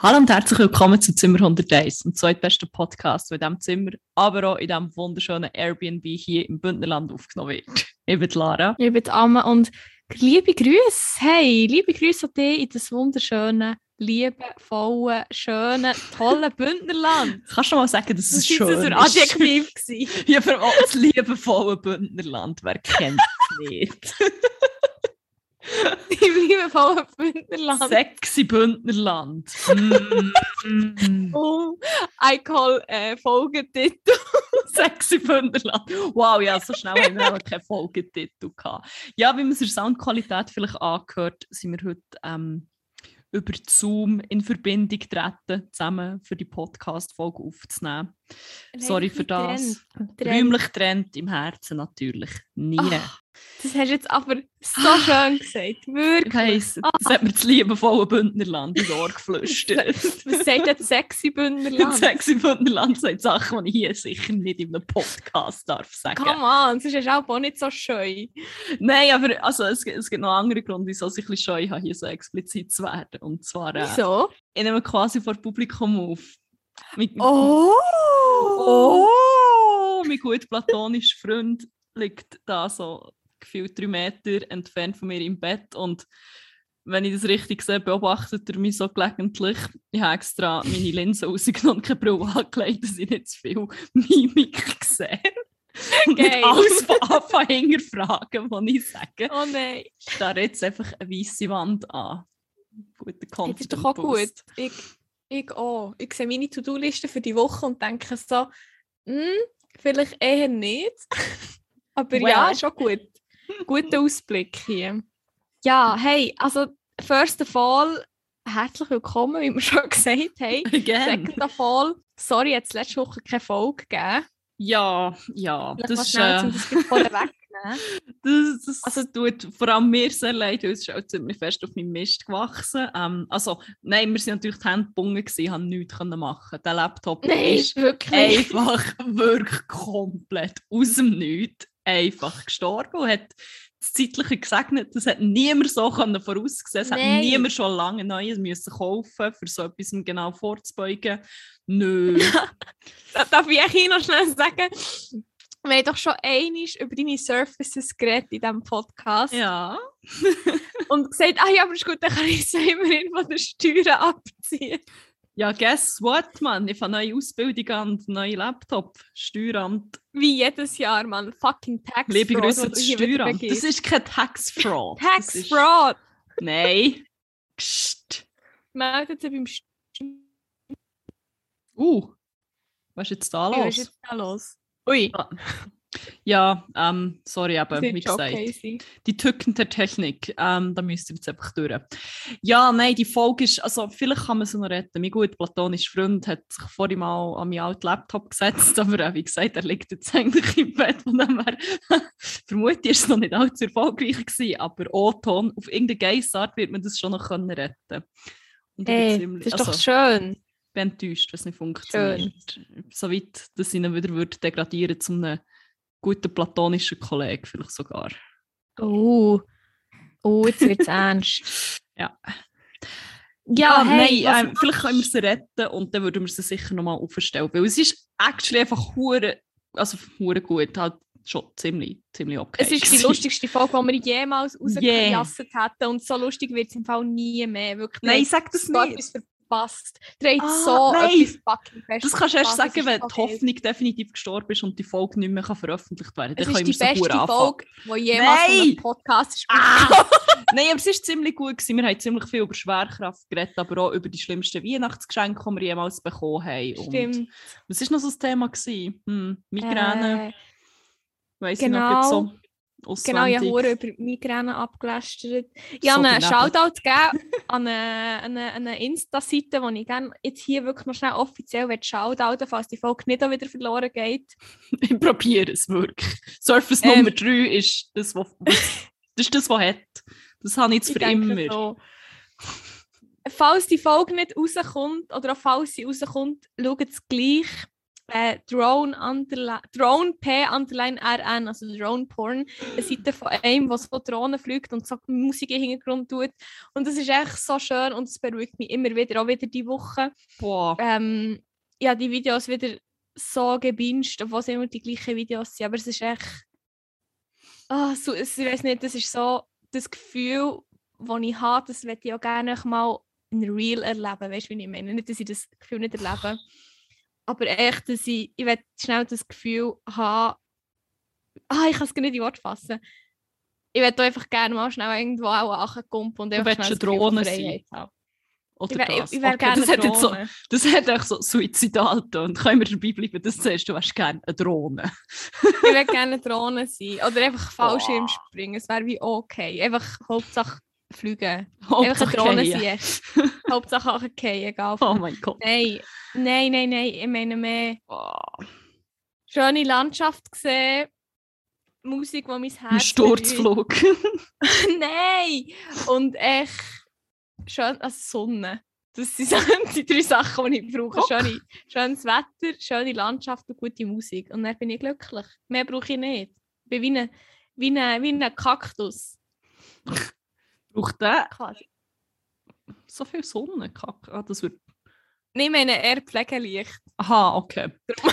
Hallo und herzlich willkommen zu Zimmer 101, dem zweitbesten Podcast, der in diesem Zimmer, aber auch in diesem wunderschönen Airbnb hier im Bündnerland aufgenommen wird. Ich bin Lara. Ich bin Amma und liebe Grüße, hey, liebe Grüße an dich in das wunderschöne, liebevolle, schöne, tolle Bündnerland. Kannst du mal sagen, dass es Das schön war ist? ein Adjektiv. Ja, für das liebevolle Bündnerland, wer kennt es nicht? Im liebevollen Bündnerland. Sexy Bündnerland. Mm. Oh, I call äh, Folgetitel. Sexy Bündnerland. Wow, ja, so schnell haben wir auch keinen Folgetitel gehabt. Ja, wie man es der Soundqualität vielleicht angehört, sind wir heute ähm, über Zoom in Verbindung getreten, zusammen für die Podcast-Folge aufzunehmen. Sorry für das. Räumlich trennt im Herzen natürlich nie. Ach, Das hast du jetzt aber so schön gesagt. Wirklich. Heisst, das hat mir das liebevolle Bündnerland ins Ohr geflüstert. Was sagt das sexy Bündnerland? Sexy Bündnerland sagt Sachen, die ich hier sicher nicht in einem Podcast darf sagen. Come on, sonst ist es auch nicht so scheu. Nein, aber also, es, gibt- es gibt noch andere Gründe, wieso ich ein bisschen scheu habe, hier so explizit zu werden. Und zwar, äh, Wieso? ich nehme quasi vor Publikum auf. Mit, Oh! oh! Mein gut platonischer Freund liegt da so gefühlt drei Meter entfernt von mir im Bett und wenn ich das richtig sehe, beobachtet er mich so gelegentlich. Ich habe extra meine Linse rausgenommen und keine Brille angelegt, dass ich nicht zu viel Mimik sehe. Und nicht alles von Anfang an hinterfragen, was ich sage. Oh nein. starre jetzt einfach eine weiße Wand an. Guter Das ist doch auch gut. Ich, ich auch. Ich sehe meine To-Do-Liste für die Woche und denke so, hm, vielleicht eher nicht. Aber ja, Well. ist auch gut. Guter Ausblick hier. Ja, hey, also first of all, herzlich willkommen, wie wir schon gesagt haben. Again. Second of all, sorry, jetzt letzte Woche keine Folge gegeben. Ja, ja. Vielleicht Das, ist, schnell, äh, um das wegzunehmen. das, das Also- tut vor allem mir sehr leid, weil es ist auch ziemlich fest auf meinem Mist gewachsen. Ähm, also, nein, wir sind natürlich die Hände gebunden haben nichts können machen. Der Laptop Nein, ist wirklich. einfach wirklich komplett aus dem Nichts einfach gestorben und hat das Zeitliche gesegnet. Das hat niemand so können vorausgesehen. Es hat niemand schon lange Neues müssen kaufen, für so etwas genau vorzubeugen. Nö. Da- Darf ich hier noch schnell sagen? Wir haben doch schon einmal über deine Surfaces geredet in diesem Podcast. ja. Und gesagt, ah ja, aber ist gut, dann kann ich es immerhin von den Steuern abziehen. Ja, guess what, man? Ich habe neue Ausbildung an und neue Laptop. Steueramt. Wie jedes Jahr, man. Fucking Tax Liebe Fraud, Grüße das hier wieder Steueramt. Das ist kein Tax Fraud. Tax ist- Fraud. Nein. Psst. Meldet sie beim Steuern. Uh. Was ist jetzt da Was los? ist jetzt da los? Ui, Ah. Ja, ähm, sorry, aber wie gesagt. okay die Tücken der Technik, ähm, da müsst ihr jetzt einfach durch. Ja, nein, die Folge ist, also vielleicht kann man sie noch retten. Mein gut platonischer Freund hat sich vorhin mal an meinen alten Laptop gesetzt, aber äh, wie gesagt, er liegt jetzt eigentlich im Bett, von dem her vermutlich ist es noch nicht allzu erfolgreich gewesen, aber O-Ton, auf irgendeine Geissart wird man das schon noch können retten Und ich bin Ey, ziemlich- das ist doch also, schön. ich bin enttäuscht, wenn es nicht funktioniert. Soweit, dass ich ihn wieder würde degradieren zu einem guten platonischen Kollegen vielleicht sogar. Oh, oh jetzt wird es ernst. Ja. Ja, hey, was- ähm, vielleicht können wir sie retten und dann würden wir sie sicher nochmal aufstellen. Weil es ist actually einfach hure, also hure gut, halt schon ziemlich, ziemlich okay. Es ist die lustigste Folge, die wir jemals Yeah. rausgejasset hätten. Und so lustig wird es im Fall nie mehr. Wirklich, Nein, sag das nicht. Der hat Ah, so nein. etwas fucking fest Das kannst du erst sagen, wenn so die. Hoffnung definitiv gestorben ist und die Folge nicht mehr veröffentlicht werden kann. ist die beste anfangen. Folge, die jemals Nein. einem Podcast ist. Ah! Nein, aber es ist ziemlich gut. Gewesen. Wir haben ziemlich viel über Schwerkraft geredet, aber auch über die schlimmsten Weihnachtsgeschenke, die wir jemals bekommen haben. Und Stimmt. was war noch so das Thema? Gewesen? Hm, Migräne, Äh, weiss genau. ich noch gut so genau, ich auswendig. habe über Migräne abgelästert. Ich habe So einen daneben. Shoutout gegeben an eine, eine, eine Insta-Seite, wo ich gerne jetzt hier wirklich noch schnell offiziell shoutouten falls die Folge nicht auch wieder verloren geht. Ich probiere es wirklich. Surface Ähm. Nummer 3 ist das, was das ist das, was hat. Das habe ich jetzt Ich für denke immer. so. Falls die Folge nicht rauskommt oder auch falls sie rauskommt, schaut es gleich. Äh, Drone, Drone P underline RN, also Drone Porn, eine Seite von einem, der so Drohnen fliegt und so Musik im Hintergrund tut. Und das ist echt so schön und es beruhigt mich immer wieder, auch wieder die Woche. Boah. Ähm, ja, die Videos wieder so gebinged, obwohl es immer die gleichen Videos sind, aber es ist echt... Ah, so, ich weiß nicht, das ist so das Gefühl, das ich habe, das möchte ich auch gerne mal in real erleben, weißt du, wie ich meine? Nicht, dass ich das Gefühl nicht erlebe, aber echt, dass ich, ich will schnell das Gefühl haben, ah, ich kann es gar nicht in Wort fassen. Ich will einfach gerne mal schnell irgendwo auch ankommen und einfach schnell eine das Drohne haben. Oder Ich, wär- das. ich, ich Okay, das, hat so, das hat echt so suizidal und können wir dabei bleiben, das zuerst, du wärst gerne eine Drohne. Ich würde gerne eine Drohne sein. Oder einfach Fallschirm Boah. springen. Es wäre wie okay. Einfach Hauptsache fliegen. Hauptsache eine Drohne fallen. sein. echt. Hauptsache auch okay, egal. Oh mein Gott. Nein, nein, nein, nein. Ich meine mehr Oh, schöne Landschaft gesehen. Musik, die mein Herz ein Sturzflug. Nein! Und echt schön, also Sonne. Das sind die drei Sachen, die ich brauche. Schöne, schönes Wetter, schöne Landschaft und gute Musik. Und dann bin ich glücklich. Mehr brauche ich nicht. Ich bin wie ein, wie ein, wie ein Kaktus. Braucht der Quasi. so viel Sonne? Kack. Ah, das wird... Nein, ich meine eher Pflegelicht. Aha, okay.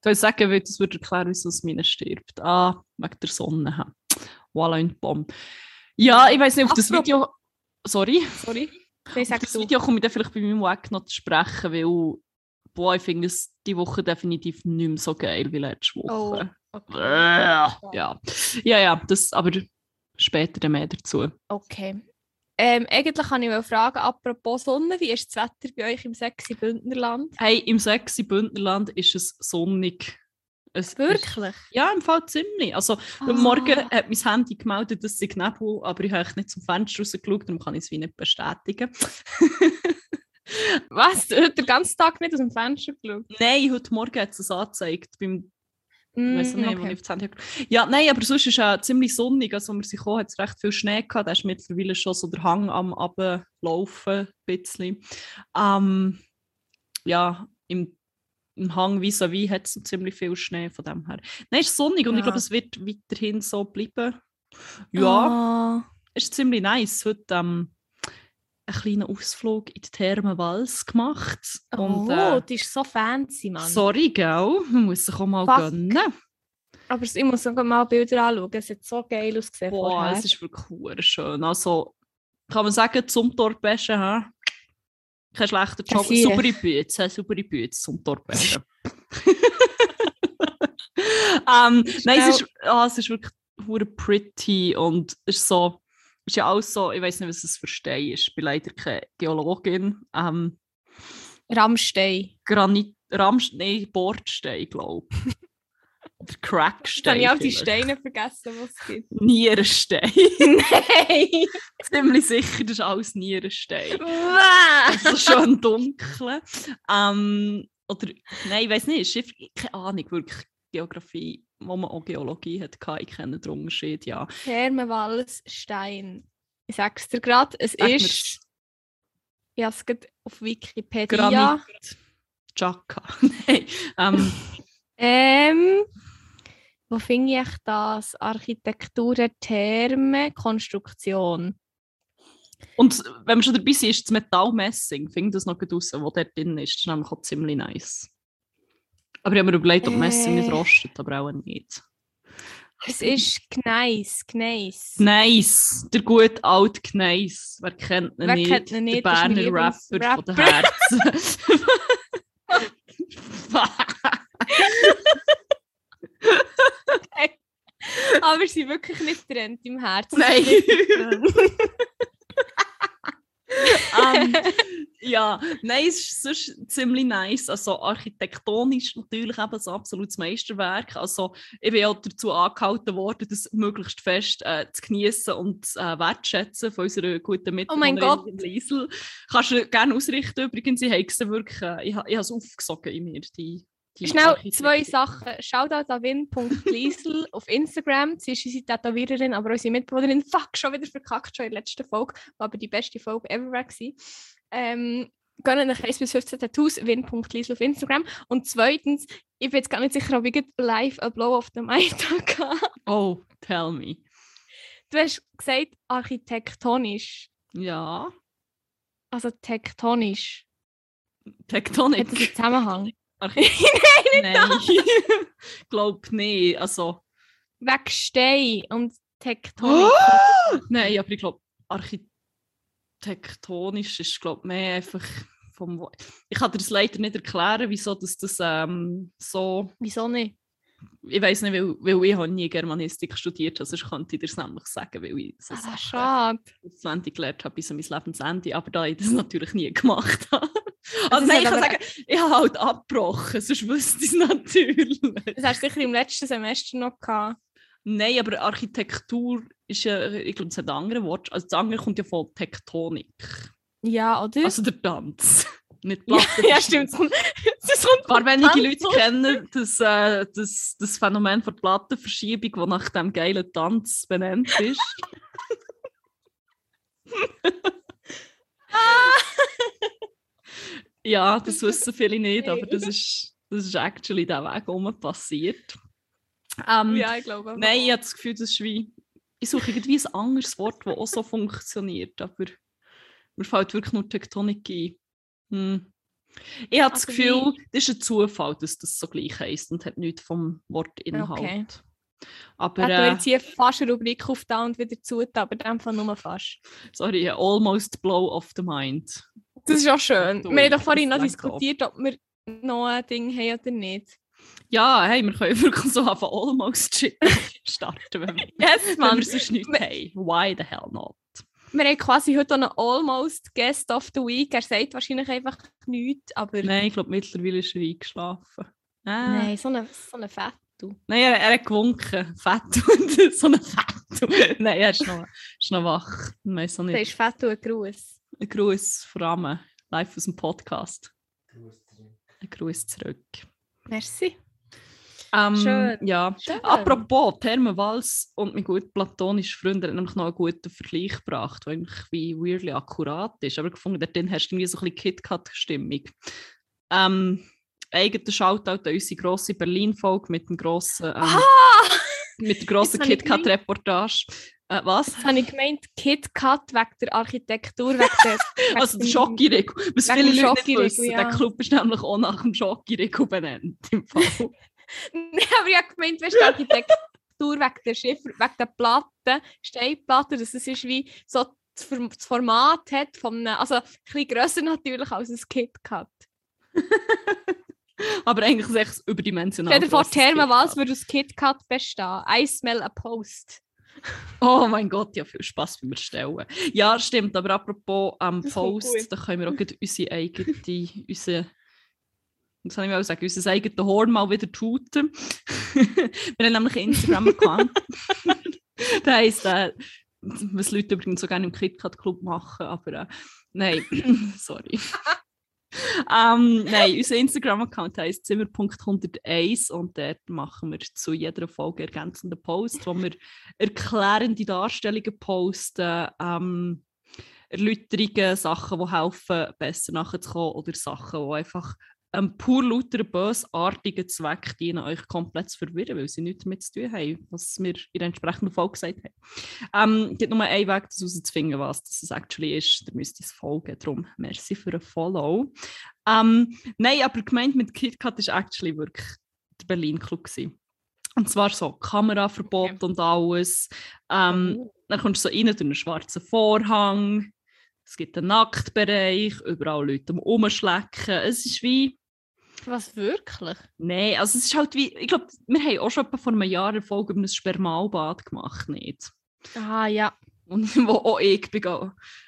Ich wollte sagen, weil das würde erklären, wieso es meine stirbt. Ah, wegen der Sonne. Voilà, une Bombe. Ja, ich weiß nicht, auf das Apropos- Video... Sorry? Sorry. Ich Auf das du. Video komme ich dann vielleicht bei meinem Weg noch zu sprechen, weil boah, ich finde es die Woche definitiv nicht mehr so geil wie letzte Oh, Woche. okay. Äh, ja. ja, ja, das aber später mehr dazu. okay. Ähm, eigentlich kann ich mal fragen, apropos Sonne, wie ist das Wetter bei euch im sexy Bündnerland? Hey, im sexy Bündnerland ist es sonnig. Es Ist, Wirklich? ja, im Fall ziemlich. Also, Ah. morgen hat mein Handy gemeldet, dass es Nebel, aber ich habe nicht zum Fenster rausgeschaut, darum kann ich es wie nicht bestätigen. Was? Du hast den ganzen Tag nicht aus dem Fenster geschaut? Nein, heute Morgen hat es es angezeigt, beim Mm, nicht, ich auf habe. Ja, nein, aber sonst ist es ziemlich sonnig. Also, als wir sind gekommen, hat es recht viel Schnee gehabt. Da ist mittlerweile schon so der Hang am Ablaufen, ein bisschen. Ähm, ja, im, im Hang vis-à-vis hat es ziemlich viel Schnee von dem her. Nein, es ist sonnig und ich Ja. glaube, es wird weiterhin so bleiben. Ja, es ist ziemlich nice. Heute ähm, einen kleinen Ausflug in die Therme Wals gemacht. Oh, Und, äh, die ist so fancy, Mann. sorry, gell? Man muss sich auch mal Fuck. gönnen. Aber ich muss sogar mal Bilder anschauen. Es hat so geil ausgesehen Boah, vorher. es ist wirklich schön. Also, kann man sagen, zum Torpeschen, hä? Kein schlechter Job. Saubere Bütze, saubere Bütze zum Torpeschen. ähm, nein, es ist, ah, es ist wirklich pretty und es ist so, ist ja auch so, ich weiß nicht, was es für Stein ist. Ich bin leider keine Geologin. Ähm, Rammstein. Granit, Ramsch, nein, Bordstein, glaube ich. Oder Crackstein. habe ich auch die. Steine vergessen, die es gibt. Nierenstein. Nein! Ziemlich sicher, das ist alles Nierenstein. Wow. Also schön dunkel. Ähm, oder, nein, ich weiß nicht, Schiff, keine Ahnung, wirklich Geografie, wo man auch Geologie hat, ich kenne den Unterschied, ja. Thermenwalls Stein. Ich sage es dir gerade, es Sag ist. Ich habe es auf Wikipedia. Granit. Chaka. nein. Ähm, Ähm, wo finde ich das? Architektur der Therme, Konstruktion. und wenn wir schon dabei sind, ist das Metallmessing, finde das noch gut raus, wo dort drin ist. Das ist nämlich auch ziemlich nice. Aber ich habe mir überlegt, ob Messing nicht Äh. rostet, aber auch nicht. Es ist Gneis, Gneis. Nice, der gute alte Gneis. Wer kennt ihn Wer nicht? kennt ihn nicht? Der Berner Rapper, Lieblingsrapper. von den Herzen. Aber sie sind wirklich nicht trennt im Herzen. Nein. Richtig ähm, ja, nein, es ist sonst ziemlich nice. Also architektonisch natürlich eben ein absolutes Meisterwerk. Also ich bin auch dazu angehalten worden, das möglichst fest äh, zu genießen und äh, wertschätzen von unserer guten Mitbewohnerin Oh mein. Liesel. Kannst du gerne ausrichten übrigens. Ich habe es wirklich, äh, ich, ich habe es aufgesogen in mir, die Schnell zwei Sachen. Shoutout an win.liesel auf Instagram. Sie ist unsere Tätowiererin, aber unsere Mitbewohnerin. Fuck, schon wieder verkackt, schon in der letzten Folge. War aber die beste Folge ever war. Ähm, gehen nach 1 bis 15 Tattoos, win.liesl auf Instagram. Und zweitens, ich bin jetzt gar nicht sicher, ob ich live ein Blow of the Mind hatte. Oh, tell me. Du hast gesagt, architektonisch. Ja, Also tektonisch. Tektonik. Hat das einen Zusammenhang? Archi- Nein, glaub nicht. Also, Wegen Stein und Tektonik. nein, aber ich glaube, architektonisch ist glaub mehr einfach vom. Wo- Ich kann dir das leider nicht erklären, wieso das, das ähm, so. Wieso nicht? Ich weiß nicht, weil, weil ich habe nie Germanistik studiert habe, sonst könnte ich dir das nämlich sagen, weil ich so Ah, schade. auswendig gelernt habe bis an mein Lebensende, aber da ich das natürlich nie gemacht habe. Also nein, ich kann sagen, ich habe halt abgebrochen, sonst wüsste ich es natürlich. Das hast du sicher im letzten Semester noch gehabt. Nein, aber Architektur ist ja, ich glaube, es hat andere Worte. Also das andere kommt ja von Tektonik. Ja, oder? Also der Tanz. Nicht ja, Platten. ja, stimmt. Das kommt- paar wenige Leute kennen das, äh, das, das Phänomen von Plattenverschiebung, das nach dem geilen Tanz benannt ist. Ja, das wissen viele nicht, aber das ist, das ist actually der Weg herum passiert. Ähm, Ja, ich glaube. Nein, ich habe das Gefühl, das ist wie. Ich suche irgendwie ein anderes Wort, das auch so funktioniert, aber mir fällt wirklich nur Tektonik ein. Hm. Ich habe das Also Gefühl, das ist ein Zufall, dass das so gleich heisst und hat nichts vom Wortinhalt. Okay. Aber wir äh, jetzt hier fast eine Rubrik auf da und wieder zu, aber in dem Fall nur fast. sorry, almost blow of the mind. Das ist auch schön. Du, Wir haben doch vorhin noch das diskutiert, ob wir noch ein Ding haben oder nicht. Ja, hey, wir können wirklich so auf almost shit starten, wenn wir, Yes, wenn wir sonst nichts Wir- haben. Why the hell not? Wir haben quasi heute einen Almost Guest of the Week. Er sagt wahrscheinlich einfach nichts, aber Nein, ich glaube, mittlerweile ist er eingeschlafen. Ah. Nein, so eine, so eine Fett. Nein, er, er hat gewunken. Fett und so ein Fett. Nein, er ist noch, ist noch wach. Ich weiß auch nicht. ist Fett und ein Gruß. Ein Gruß von Rahmen, live aus dem Podcast. Ein Gruß zurück. Merci. Ähm, Schön. Ja. Schön. Apropos, Thermenwals und mein gut platonischer Freund hat nämlich noch einen guten Vergleich gebracht, der eigentlich wie weirdly akkurat ist. Aber ich gefunden, dort hast du irgendwie so ein bisschen KitKat-Stimmung. Ähm, eigener Shoutout an unsere grosse Berlin-Folge mit dem grossen, ähm, Ah! Mit der grossen KitKat-Reportage. Äh, was? Jetzt habe ich gemeint, KitKat wegen der Architektur, wegen der... wegen Also der Schokiriegel. Was viele Leute nicht wissen, ja. der Club ist nämlich auch nach dem Schokiriegel benannt. Im Fall. Nein, aber ich habe gemeint, weißt du, Architektur wegen der Schiffer, wegen der Platten, Steinplatten, dass es ist wie so das Form- das Format hat von also ein bisschen grösser natürlich als ein KitKat. Aber eigentlich ist es überdimensional. Stell dir vor, Thermenwals würde aus KitKat bestehen. I smell a post. Oh mein Gott, ja, viel Spaß beim Erstellen. Ja, stimmt, aber apropos am Das kommt Post, da können wir auch unsere eigene, unsere, was soll ich mal sagen, unser eigenes Horn mal wieder tuten. wir haben nämlich einen Instagram-Account. der heisst, äh, was Leute übrigens so gerne im KitKat-Club machen, aber äh, nein, sorry. Ähm, nein, unser Instagram-Account heisst Zimmer.101 und dort machen wir zu jeder Folge ergänzende Posts, wo wir erklärende Darstellungen posten, ähm, Erläuterungen, Sachen, die helfen, besser nachzukommen oder Sachen, die einfach einem pur lauter bösartigen Zweck dienen, euch komplett zu verwirren, weil sie nichts damit zu tun haben, was wir in der entsprechenden Folge gesagt haben. Ähm, es gibt nur einen Weg, das herauszufinden, was das actually ist. Da müsst ihr es folgen. Darum, merci für ein Follow. Ähm, nein, aber gemeint mit KitKat ist actually wirklich der Berlin Club gewesen. Und zwar so Kameraverbot Okay. und alles. Ähm, dann kommst du so rein durch einen schwarzen Vorhang. Es gibt einen Nacktbereich, überall Leute am Umschlecken. Es ist wie. Was wirklich? Nein, also es ist halt wie. Ich glaube, wir haben auch schon vor einem Jahr eine Folge über ein Spermalbad gemacht, nicht? Ah ja. Und wo auch ich bin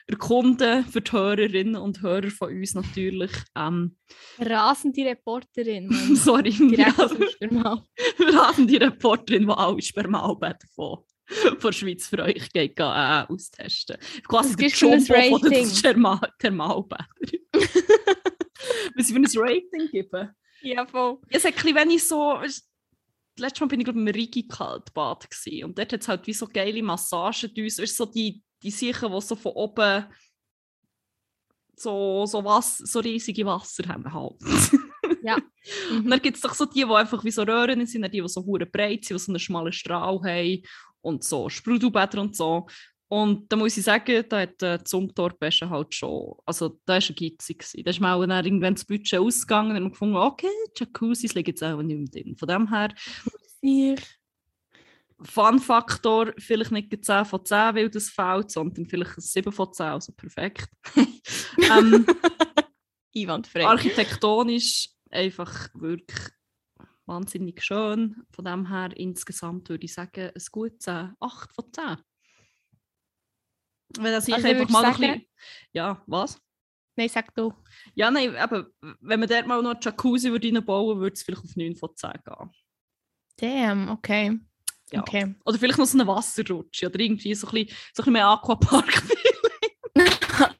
erkunden für die Hörerinnen und Hörer von uns natürlich. Ähm, Rasende Reporterin. Sorry, Direkt ja, aus dem Sperma. wir haben die Reporterin, die alle Spermalbäder von, von der Schweiz für euch geht, äh, austesten. Quasi der Jumbo von den Rating? Therma Thermalbädern. Was ich für ein Rating geben? Ja, voll. Es hat ein ich so... Letztes Mal bin ich glaube ich, im Rigi Kaltbad gewesen. und dort hat es halt wie so geile Massagen weißt, so die, die Sachen, die so von oben so, so, was, so riesige Wasser haben halt. Ja. Und dann gibt es doch so die, die einfach wie so Röhren sind, die, die so hure breit sind, die so einen schmalen Strahl haben und so Sprudelbäder und so. Und da muss ich sagen, da hat äh, Zumthorpe halt schon, also da war ein gewesen. Da ist mir auch dann irgendwann das Budget ausgegangen und haben gefunden, okay, Jacuzzis liegen jetzt auch nicht mehr drin. Von dem her, Ich. Fun-Faktor, vielleicht nicht ein 10 von 10, weil das fällt, sondern vielleicht ein 7 von 10, also perfekt. ähm, Einwandfrei. architektonisch einfach wirklich wahnsinnig schön. Von dem her insgesamt würde ich sagen, ein gutes 8 von 10. Wenn das Also ich einfach mal noch ein sagen- bisschen... Ja, was? Nein, sag du. Ja, nein, eben, wenn man dort mal noch einen Jacuzzi würde reinbauen würde, würde es vielleicht auf 9 von 10 gehen. Damn, okay. Ja. Okay. Oder vielleicht noch so eine Wasserrutsche oder irgendwie so ein bisschen, so ein bisschen mehr Aquapark.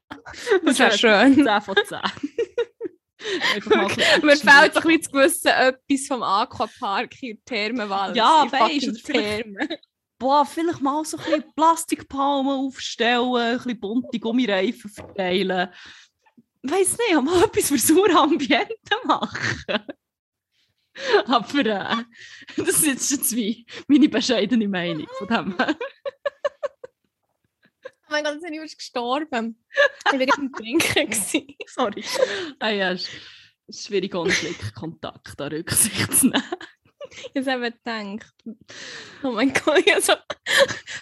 Das wäre schön. 10 von 10. Einfach mal ein bisschen Mir fehlt so ein zu wissen, etwas vom Aquapark in Thermenwald. Ja, fucking du, boah, vielleicht mal so ein bisschen Plastikpalmen aufstellen, ein bisschen bunte Gummireifen verteilen. Weiß nicht, mal etwas für saure Ambiente machen. Aber äh, das ist jetzt wie meine bescheidene Meinung von dem mein Gott, bin ich fast gestorben. Ich war gerade im Trinken. Sorry. Ah, ja, es ist schwierig, ohne Blickkontakt an Rücksicht zu nehmen. Ich habe gedacht, oh mein Gott, also,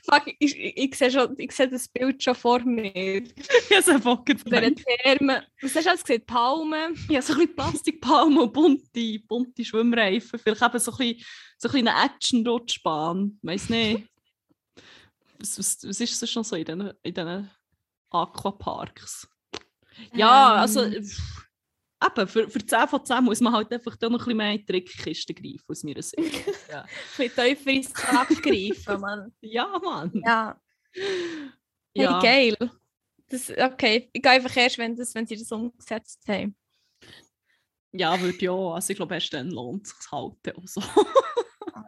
fuck, ich, ich, ich, sehe schon, ich sehe das Bild schon vor mir. Ja, so Bock diesen Thermen. Was hast du alles gesehen? Palmen? Ja, so ein bisschen Plastikpalmen und bunte, bunte Schwimmreifen. Vielleicht eben so ein bisschen, so ein bisschen eine Action-Rutschbahn. Weiß nicht. Was, was, was ist das schon so in diesen, in Aquaparks? Ja, Ähm. also eben, für, für 10 von 10 muss man halt einfach da noch ein bisschen mehr in die Trickkiste greifen, aus meiner Sicht. ja. Ein bisschen tiefer ins Sack greifen, Mann. ja, Mann. Ja, hey, Ja. geil. Das, okay, ich gehe einfach erst, wenn, das, wenn sie das umgesetzt haben. Ja, würde ja. Also ich glaube, erst dann lohnt es sich halt auch so.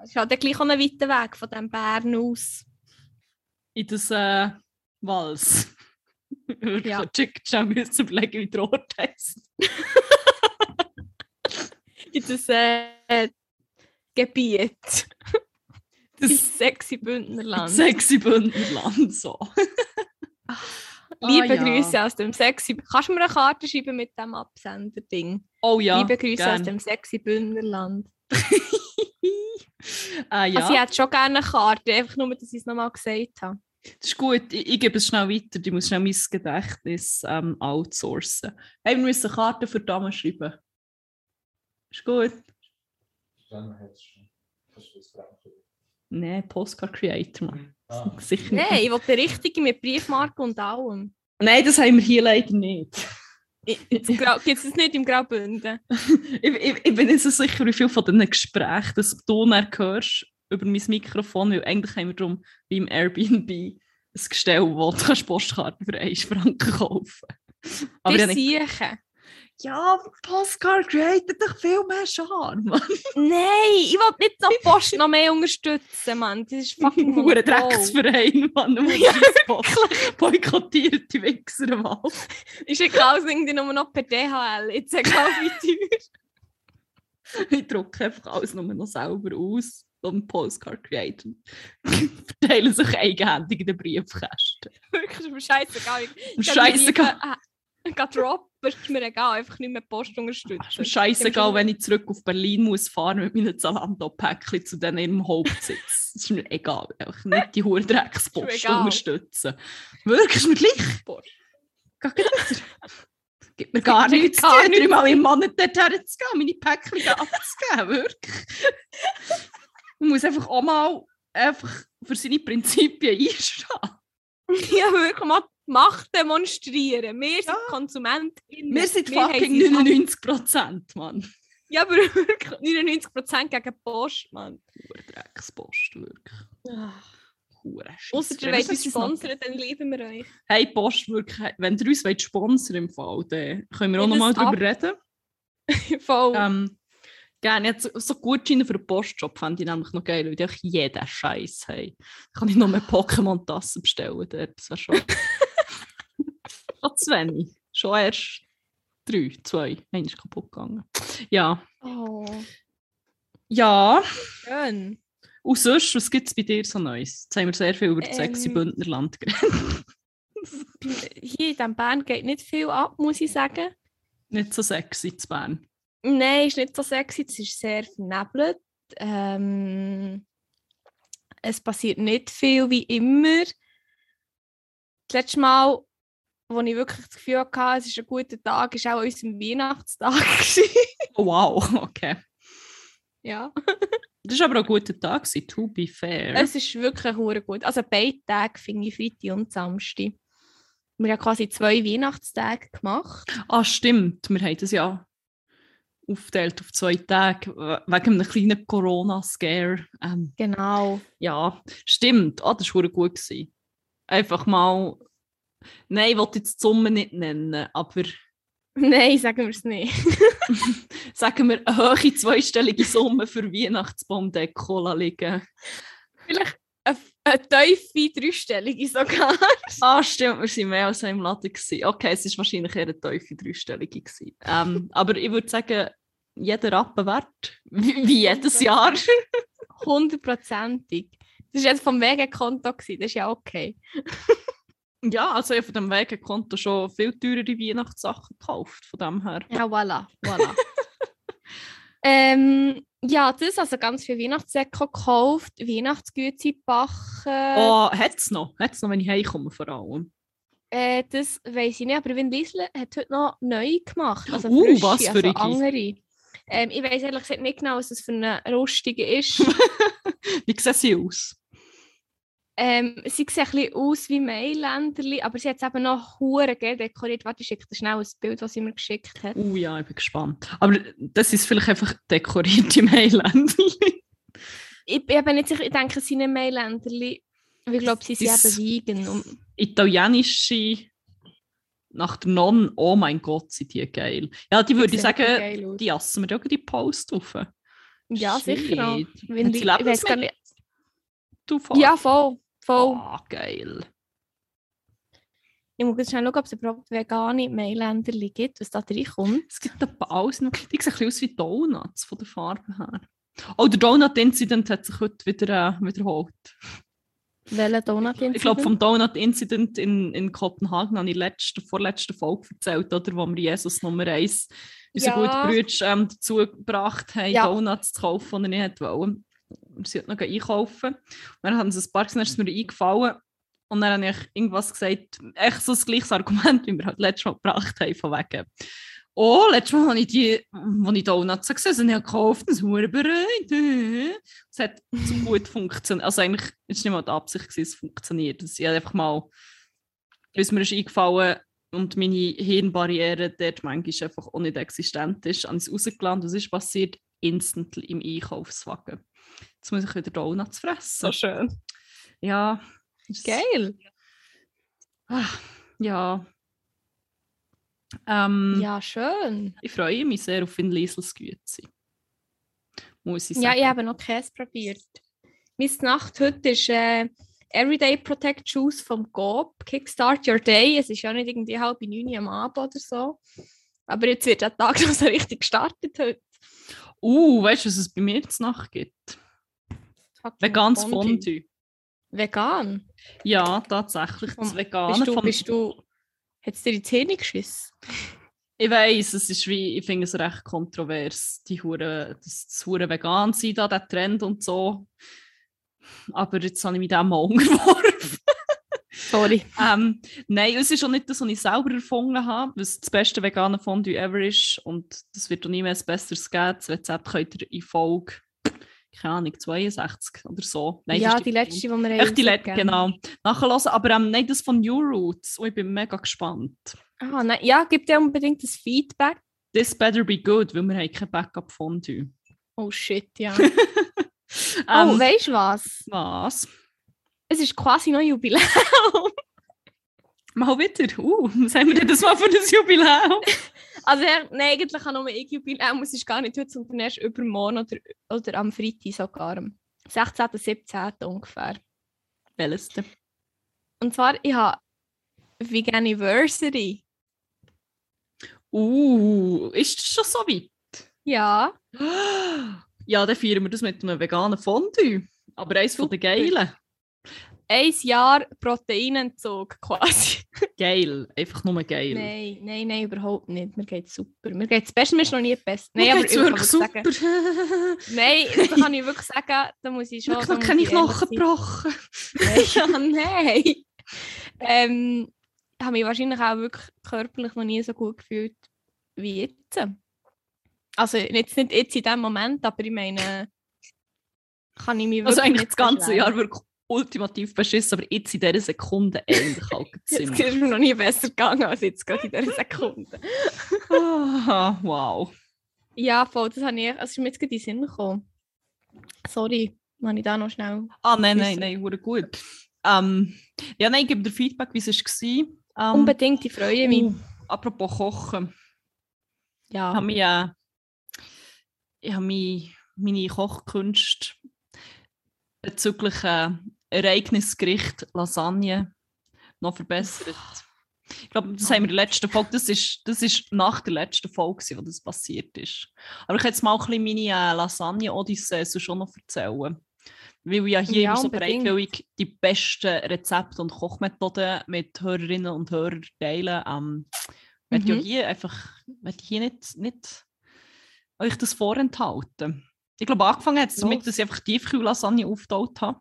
Es ist halt gleich auch ein weiter Weg von diesem Bern aus. In das äh, Wals. Wirklich, Ja. ja. Chick Jam müssen überlegen, wie der Ort heisst. In das äh, Gebiet. Das Das sexy Bündnerland. sexy Bündnerland. So. Liebe Ah, ja. Grüße aus dem sexy... Kannst du mir eine Karte schreiben mit dem Absender-Ding? Oh ja. Liebe Grüße aus gern. dem sexy Bündnerland. ah, ja. Also ich hätte schon gerne eine Karte, einfach nur, dass ich es nochmal gesagt habe. Das ist gut. Ich, ich gebe es schnell weiter. Ich muss schnell mein Gedächtnis ähm, outsourcen. Hey, wir müssen Karten für Damen schreiben. Ist gut. Nein, Postcard Creator, Mann. Ah. Sicher nicht. Nein, ich will die richtige mit Briefmarke und allem. Nein, das haben wir hier leider nicht. Gibt es das nicht im Graubünden? ich, ich, ich bin nicht so sicher, wie viel von diesen Gesprächen das du dann hörst über mein Mikrofon, weil eigentlich haben wir darum wie im Airbnb ein Gestell, wo du kannst Postkarten für 1 Franken kaufen Aber Die Siechen. Ja, Postcard created doch viel mehr Charme. Mann. Nein, ich will nicht noch Post noch mehr unterstützen, Mann. Das ist fucking Nur ein. Drecksverein, Mann. Ja, ja, Boykottiert die Wichser mal. Ist egal, es irgendwie nur noch per DHL. Jetzt egal wie teuer. Ich drucke einfach alles nur noch selber aus und Postcard creator. Verteilen sich eigenhändig in den Briefkästen. Wirklich, ist mir scheißegal. Ich Scheißegal. Ich kann droppen, ist mir egal. Einfach nicht mehr Post Ist mir unterstützen. scheißegal, wenn ich zurück auf Berlin muss fahren mit meinen Zalando-Päckchen zu denen ihrem Hauptsitz. Das ist mir egal. Einfach nicht die hohe Dreckspost unterstützen. Wirklich, ist mir gleich. Post. Gibt mir gar nichts zu gar nichts. dreimal im Monat dorthin zu gehen, meine Päckchen abzugeben. Wirklich. Man muss einfach auch mal einfach für seine Prinzipien einstehen. Ja, wirklich mal die Macht demonstrieren. Wir sind Ja. Konsumentinnen. Wir sind haben fucking sie- 99 Prozent, Mann. Ja, aber wirklich 99% gegen Post, Mann. Dreckspost, wirklich. Hure Außer ihr wollt uns sponsern, dann lieben wir euch. Hey, Post, wirklich, wenn ihr uns wollt sponsern im Fall, dann können wir auch Ja, noch mal das drüber reden. Voll. Ähm, gerne, jetzt so, Gutscheine für den Postjob fände ich nämlich noch geil, weil die einfach jeden Scheiß haben. Kann ich noch mehr Pokémon-Tassen bestellen dort, das wäre schon... schon zu wenig. Schon erst drei, zwei. Einer ist kaputt gegangen. Ja. Oh, Ja. schön. Und sonst, was gibt es bei dir so Neues? Jetzt haben wir sehr viel über das sexy Ähm. Bündnerland geredet. Hier in diesem Band geht nicht viel ab, muss ich sagen. Nicht so sexy zu Bern. Nein, ist nicht so sexy, es ist sehr vernebelt. Ähm, es passiert nicht viel wie immer. Das letzte Mal, wo ich wirklich das Gefühl hatte, es ist ein guter Tag, war auch an unserem Weihnachtstag. Oh, wow, okay. ja. Das war aber auch ein guter Tag, to be fair. Es ist wirklich hure gut. Also beide Tage finde ich Freitag und Samstag. Wir haben quasi zwei Weihnachtstage gemacht. Ah, stimmt. Wir haben das ja aufgeteilt auf zwei Tage we- wegen einem kleinen Corona-Scare. Ähm, Genau. ja, stimmt. Ah, das war gut. Gewesen. Einfach mal. Nein, ich wollte jetzt die Summe nicht nennen, aber Nein, sagen wir es nicht. sagen wir eine hohe zweistellige Summe für Weihnachtsbaumdeko liegen. Vielleicht eine, eine tiefe dreistellige sogar. Ah, stimmt, wir waren mehr als im Laden. Gewesen. Okay, es war wahrscheinlich eher eine tiefe dreistellige. Gewesen. Ähm, aber ich würde sagen, jeder Rappen wert. Wie, jedes Jahr. Hundertprozentig. Das war jetzt vom Wegekonto, gewesen, das ist ja okay. Ja, also ich von dem Wegenkonto schon viel teurere Weihnachtssachen gekauft. Von dem her. Ja, voilà. voilà. ähm, ja, das also ganz viel Weihnachtsdeko gekauft, Weihnachtsgüte backen. Oh, hat es noch? Hat es noch, wenn ich heimkomme vor allem? Äh, das weiß ich nicht, aber Win Liesle hat heute noch neu gemacht. Also Uh, frische, was für also andere. Ähm, ich weiß ehrlich gesagt nicht genau, was das für eine rustige ist. Wie sehen sie aus? Ähm, sie sieht ein bisschen aus wie Mailänderli, aber sie hat es eben noch hure dekoriert. Warte, ich schicke dir schnell ein Bild, das sie mir geschickt hat. Uh ja, ich bin gespannt. Aber das ist vielleicht einfach dekorierte Mailänder. Ich bin eben nicht sicher, ich denke, es sind nicht Mailänderli. Ich glaube, sie sind Ist- eben vegan. Italienische nach der Non, oh mein Gott, sind die geil. Ja, die würde ich sagen, die jassen wir ja die Post auf. Ja, sicher auch. Shit. Wenn die, ich weiß gar Lebensmittel? nicht. Du Vater? Ja, voll. voll. Oh, geil. Ich muss jetzt schnell schauen, ob es überhaupt vegane Mailänderli gibt, was da reinkommt. Es gibt ein paar alles noch. Die sehen ein bisschen aus wie Donuts von der Farbe her. Oh, der Donut-Incident hat sich heute wieder äh, wiederholt. Welcher Donut Ich glaube, vom Donut-Incident in, in Kopenhagen habe ich letzte, vorletzte Folge erzählt, oder, wo wir Jesus Nummer 1 unsere Ja. guten Brüder ähm, dazu gebracht haben, Ja. Donuts zu kaufen, die er nicht wollte. Sie hat noch einkaufen. Und dann haben sie ein paar gesehen, ist mir eingefallen. Und dann habe ich irgendwas gesagt, echt so das gleiche Argument, wie wir halt letztes Mal gebracht haben, von wegen. Oh, letztes Mal habe ich die, als ich Donuts gesehen habe, habe gekauft, das ist bereit. Es hat so gut funktioniert. Also eigentlich war es nicht mal die Absicht, es funktioniert. Es ist einfach mal, bis mir ist eingefallen und meine Hirnbarriere dort manchmal einfach auch nicht existent ist, habe ich es rausgeladen. Was ist passiert? Instantly im Einkaufswagen. Jetzt muss ich wieder Donuts fressen. schön. Ja. Geil. Ah, ja. Ähm, Ja, schön. Ich freue mich sehr auf Vin Liesels Güte. Muss ich sagen. Ja, ich habe noch Käse probiert. Meine Nacht heute ist äh, Everyday Protect Shoes vom Coop. Kickstart Your Day. Es ist ja nicht irgendwie halb neun am Abend oder so. Aber jetzt wird der Tag noch so richtig gestartet heute. Uh, weißt du, was es bei mir jetzt Nacht gibt? Veganes Fondue. Vegan? Ja, tatsächlich. Das Vegane Bist du, bist du, hat es dir die Zähne geschissen? Ich weiß, es ist wie, ich finde es recht kontrovers, die Hure, das, das Hure vegan sein, da, der Trend und so. Aber jetzt habe ich mich dem mal umgeworfen. Sorry. ähm, nein, es ist auch nicht das, was ich selber erfunden habe, was das beste vegane Fondue ever ist. Und das wird auch nie mehr ein besseres geben. Das Rezept könnt ihr in Folge, keine Ahnung, 62 oder so. Nein, ja, ist die letzte, die wir haben Echt die letzte, genau. Nachhören. Aber ähm, nein, das von New Roots. Oh, ich bin mega gespannt. Ah, nein, ja, gib dir unbedingt das Feedback. This better be good, weil wir haben kein Backup Fondue. Oh shit, ja. Ähm, oh, weißt du was? was? Es ist quasi noch Jubiläum. Mal wieder. Uh, was haben wir denn das mal für ein Jubiläum? Also, ja, nein, eigentlich habe nur ich Jubiläum. Es ist gar nicht heute, sondern erst übermorgen oder, oder am Freitag sogar. Am 16. 17. ungefähr. Welches denn? Und zwar, ich habe Veganiversary. Uh, ist das schon so weit? Ja. Ja, dann feiern wir das mit einem veganen Fondue. Aber eins von den Super. geilen. Ein Jahr Proteinentzug quasi. Geil. Einfach nur geil. Nein, nein, nein, überhaupt nicht. Mir geht super. Mir geht es besser, mir ist noch nie besser. Nein, aber wirklich super. Nein, da kann ich wirklich sagen, da muss ich schon. Ich habe keine Knochen gebrochen. ja, nein. Ähm, habe mich wahrscheinlich auch wirklich körperlich noch nie so gut gefühlt wie jetzt. Also jetzt nicht jetzt in dem Moment, aber ich meine, kann ich mich wirklich Also eigentlich das ganze. Jahr wirklich ultimativ beschissen, aber jetzt in dieser Sekunde eigentlich halt Jetzt ziemlich. ist mir noch nie besser gegangen als jetzt gerade in dieser Sekunde. Ah, wow. Ja, voll, das habe ich, also ist mir jetzt gerade in den Sinn gekommen. Sorry, wenn ich da noch schnell... Ah, nein, nein, nein, wurde gut. Ähm, ja, nein, ich gebe dir Feedback, wie es war. Ähm, Unbedingt, ich freue mich. uh, apropos Kochen. Ich habe Ja. mich, äh, ich habe mich, meine Kochkünste bezüglich äh, Ereignisgericht Lasagne noch verbessert. Ich glaube, das haben wir in der letzten Folge, das ist, das ist nach der letzten Folge, wo das passiert ist. Aber ich kann jetzt mal ein bisschen meine äh, Lasagne-Odyssee so schon noch erzählen. Weil ich ja hier Ja, immer so bereitwillig die besten Rezepte und Kochmethoden mit Hörerinnen und Hörern teilen. Ähm, ich möchte ja Mhm. hier einfach möchte hier nicht, nicht euch das vorenthalten. Ich glaube, angefangen hat es damit, dass ich einfach Tiefkühl-Lasagne aufgetaut habe.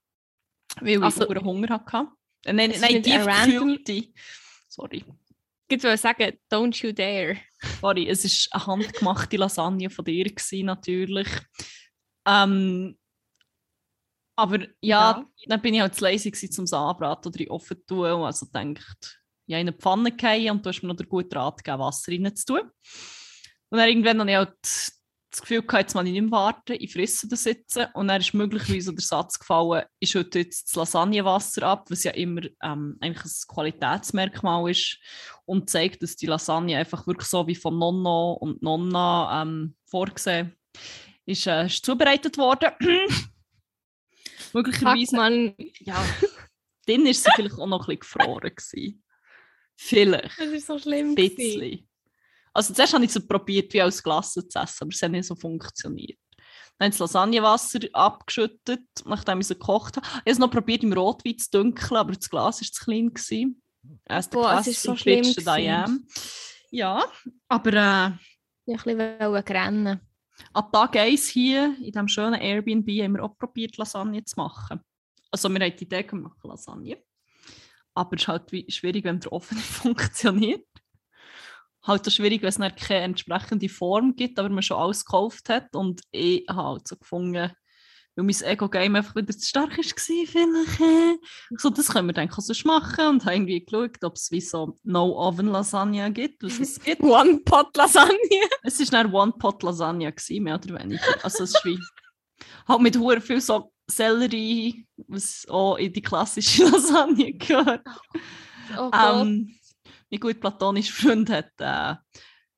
Weil Also- ich Hunger hatte. Äh, nein, nein, random- tiefgekühlte. Sorry. Ich wollte sagen, don't you dare. Sorry, es war eine handgemachte Lasagne von dir, gewesen, natürlich. Ähm, aber ja, Ja. dann bin ich halt zu lazy gewesen, um es anbraten oder in Ofen zu tun. Also denkt, ja, in eine Pfanne fallen und du hast mir noch den guten Rat gegeben, Wasser rein zu tun. Und dann irgendwann habe ich halt das Gefühl gehabt, jetzt muss ich nicht mehr warten, ich fresse das jetzt. Und dann ist möglicherweise der Satz gefallen, ich schütte jetzt das Lasagnewasser ab, was ja immer ähm, eigentlich ein Qualitätsmerkmal ist und zeigt, dass die Lasagne einfach wirklich so wie von Nonno und Nonna ähm, vorgesehen ist, äh, ist zubereitet worden. Möglicherweise, man, ja, dann ist sie vielleicht auch noch ein bisschen gefroren gewesen. Vielleicht. das ist so schlimm. Ein gewesen. Also zuerst habe ich es probiert, wie als Glasse zu essen, aber es hat nicht so funktioniert. Dann habe ich das Lasagnewasser abgeschüttet, nachdem ich es gekocht habe. Ich habe es noch probiert, im Rotwein zu dunkeln, aber das Glas war zu klein. Gewesen. The Boah, es ist so schlimm. Ja, aber äh, Ich wollte ein bisschen rennen. ab Tag 1 hier in diesem schönen Airbnb haben wir auch probiert, Lasagne zu machen. Also wir haben die Idee gemacht, Lasagne. Aber es ist halt wie schwierig, wenn der Ofen nicht funktioniert. Halt auch schwierig, wenn es dann keine entsprechende Form gibt, aber man schon alles gekauft hat. Und ich habe halt so gefunden, weil mein Ego-Game einfach wieder zu stark war, vielleicht. äh, So, das können wir dann sonst machen. Und habe irgendwie geschaut, ob es wie so No-Oven-Lasagne gibt, was es gibt. One-Pot-Lasagne. Es war eine One-Pot-Lasagne, mehr oder weniger. Also es ist wie... halt mit hure viel so Sellerie, was auch in die klassische Lasagne gehört. Oh Gott. Ähm, mein gut platonischer Freund hat, äh,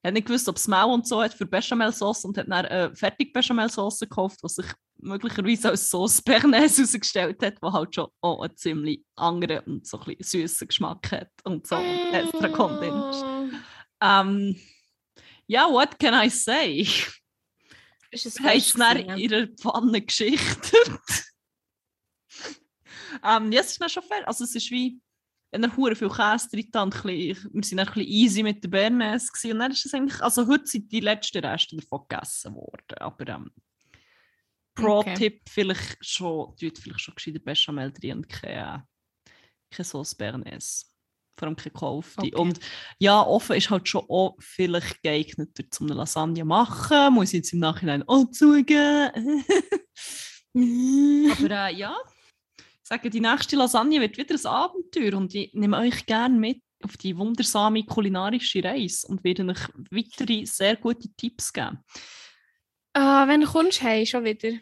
hat nicht gewusst, ob es Mehl und so hat für Bechamelsauce und hat dann eine fertig Bechamelsauce gekauft, was sich möglicherweise als Sauce Bernaise herausgestellt hat, die halt schon auch einen ziemlich anderen und so ein bisschen süßen Geschmack hat und so und extra Content. Oh. Ähm, ja, what can I say? Ist es gewesen, in ihrer Pfanne geschichtet. ähm, ja, es ist dann schon fair. Also es ist wie, wenn er hure viel Käse drin und bisschen, wir sind dann ein bisschen easy mit der gewesen. und dann ist es eigentlich, also heute sind die letzten Reste davon gegessen worden, aber ähm, Pro-Tipp vielleicht schon, tut vielleicht schon gescheiter Bechamel drin und keine, keine Sauce Bernaise. Vor allem keine gekaufte. Okay. Und ja, offen ist halt schon auch vielleicht geeigneter zum eine Lasagne machen. Muss ich jetzt im Nachhinein auch zugeben. Aber äh, ja, sage, die nächste Lasagne wird wieder ein Abenteuer und ich nehme euch gerne mit auf die wundersame kulinarische Reise und werde euch weitere sehr gute Tipps geben. Ah, wenn kommst du heim, schon wieder.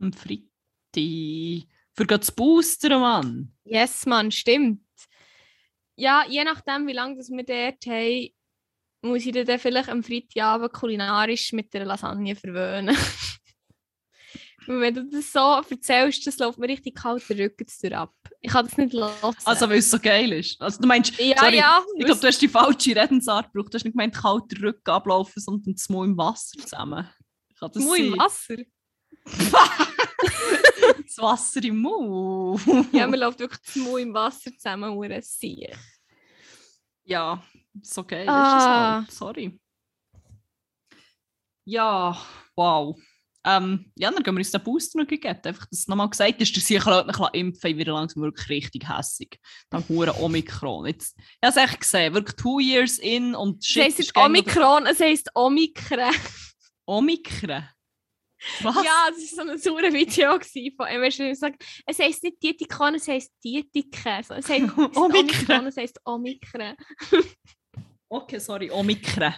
Am Freitag. Für zu boostern, Mann. Yes, Mann, stimmt. Ja, je nachdem, wie lange das wir dort haben, muss ich dir dann vielleicht am Freitagabend kulinarisch mit der Lasagne verwöhnen. Wenn du das so erzählst, das läuft mir richtig kalt der Rücken ab. Ich kann das nicht lassen. Also, weil es so geil ist. Also, du meinst, ja, sorry, ja. ich glaube, du hast die falsche Redensart gebraucht. Du hast nicht gemeint, kalt der Rücken ablaufen, sondern das Maul im Wasser zusammen. Kann das Mu im? Wasser. das Wasser im Mund. Ja, man läuft wirklich das Mu im Wasser zusammen, wo es sieht. Ja, so geil Ah. ist es halt. Sorry. Ja, wow. Ähm, ja, dann gehen wir uns den Booster noch geben. Einfach, dass es nochmal gesagt ist, dass ich noch impfen wieder langsam wirklich richtig hässig. Dann hure Omikron. Jetzt, ich habe es echt gesehen, wirklich two years in und Es shit. heisst ist nicht gängig- Omikron, es heisst Omikron. Omikron? Was? Ja, das war so ein saures Video von ihm. Er hat gesagt, es heisst nicht Dietikon, es heisst Dietike. So, Es heisst es heisst Omikron. Omikron, es heisst Omikron. Okay, sorry, Omikron.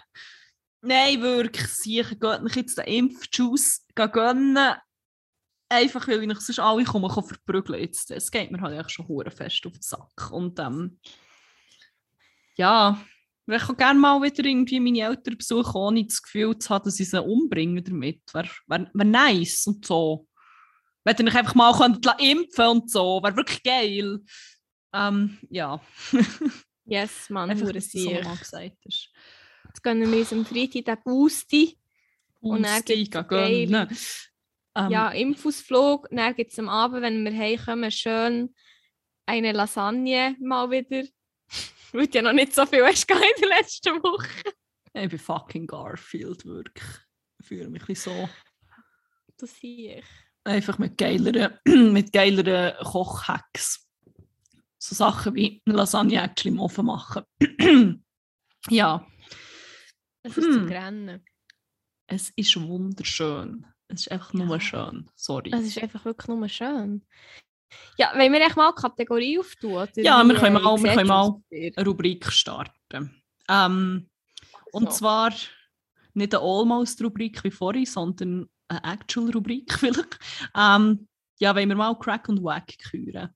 Nein, wirklich, sicher, geht nicht jetzt den Impfjuice gönnen. Einfach, weil ich sonst alle kommen kann verprügeln jetzt. Es geht mir halt echt schon hure fest auf den Sack. Und ähm, ja, ich kann gerne mal wieder irgendwie meine Eltern besuchen, ohne das Gefühl zu haben, dass ich sie umbringe damit. Wäre wär, wär nice und so. Wenn ihr euch einfach mal könnt impfen und so, wäre wirklich geil. Ähm, ja, Yes, Mann, einfach, hure dass das so mal gesagt ist. Jetzt gönnen wir uns am Freitag den Boosti. Und dann gibt's gehen geile- gönnen. Ähm, Ja, Impfausflug. Dann gibt es am Abend, wenn wir heimkommen, schön eine Lasagne mal wieder. Weil ja noch nicht so viel hast in der letzten Woche. Ich bin fucking Garfield, wirklich. Ich fühle mich ein so. Das sehe ich. Einfach mit geileren, mit geileren Kochhacks. So Sachen wie Lasagne actually im Ofen machen. ja, Es ist zum Hm. Grennen. es ist wunderschön. Es ist einfach nur Ja. schön. Sorry. Es ist einfach wirklich nur schön. Ja, wollen wir echt mal Kategorie auftun? Ja, wir können mal- wir können mal-? Eine Rubrik starten. Ähm, und So. zwar nicht eine Almost-Rubrik wie vorhin, sondern eine Actual-Rubrik vielleicht. Ähm, ja, wollen wir mal Crack und Wack küren.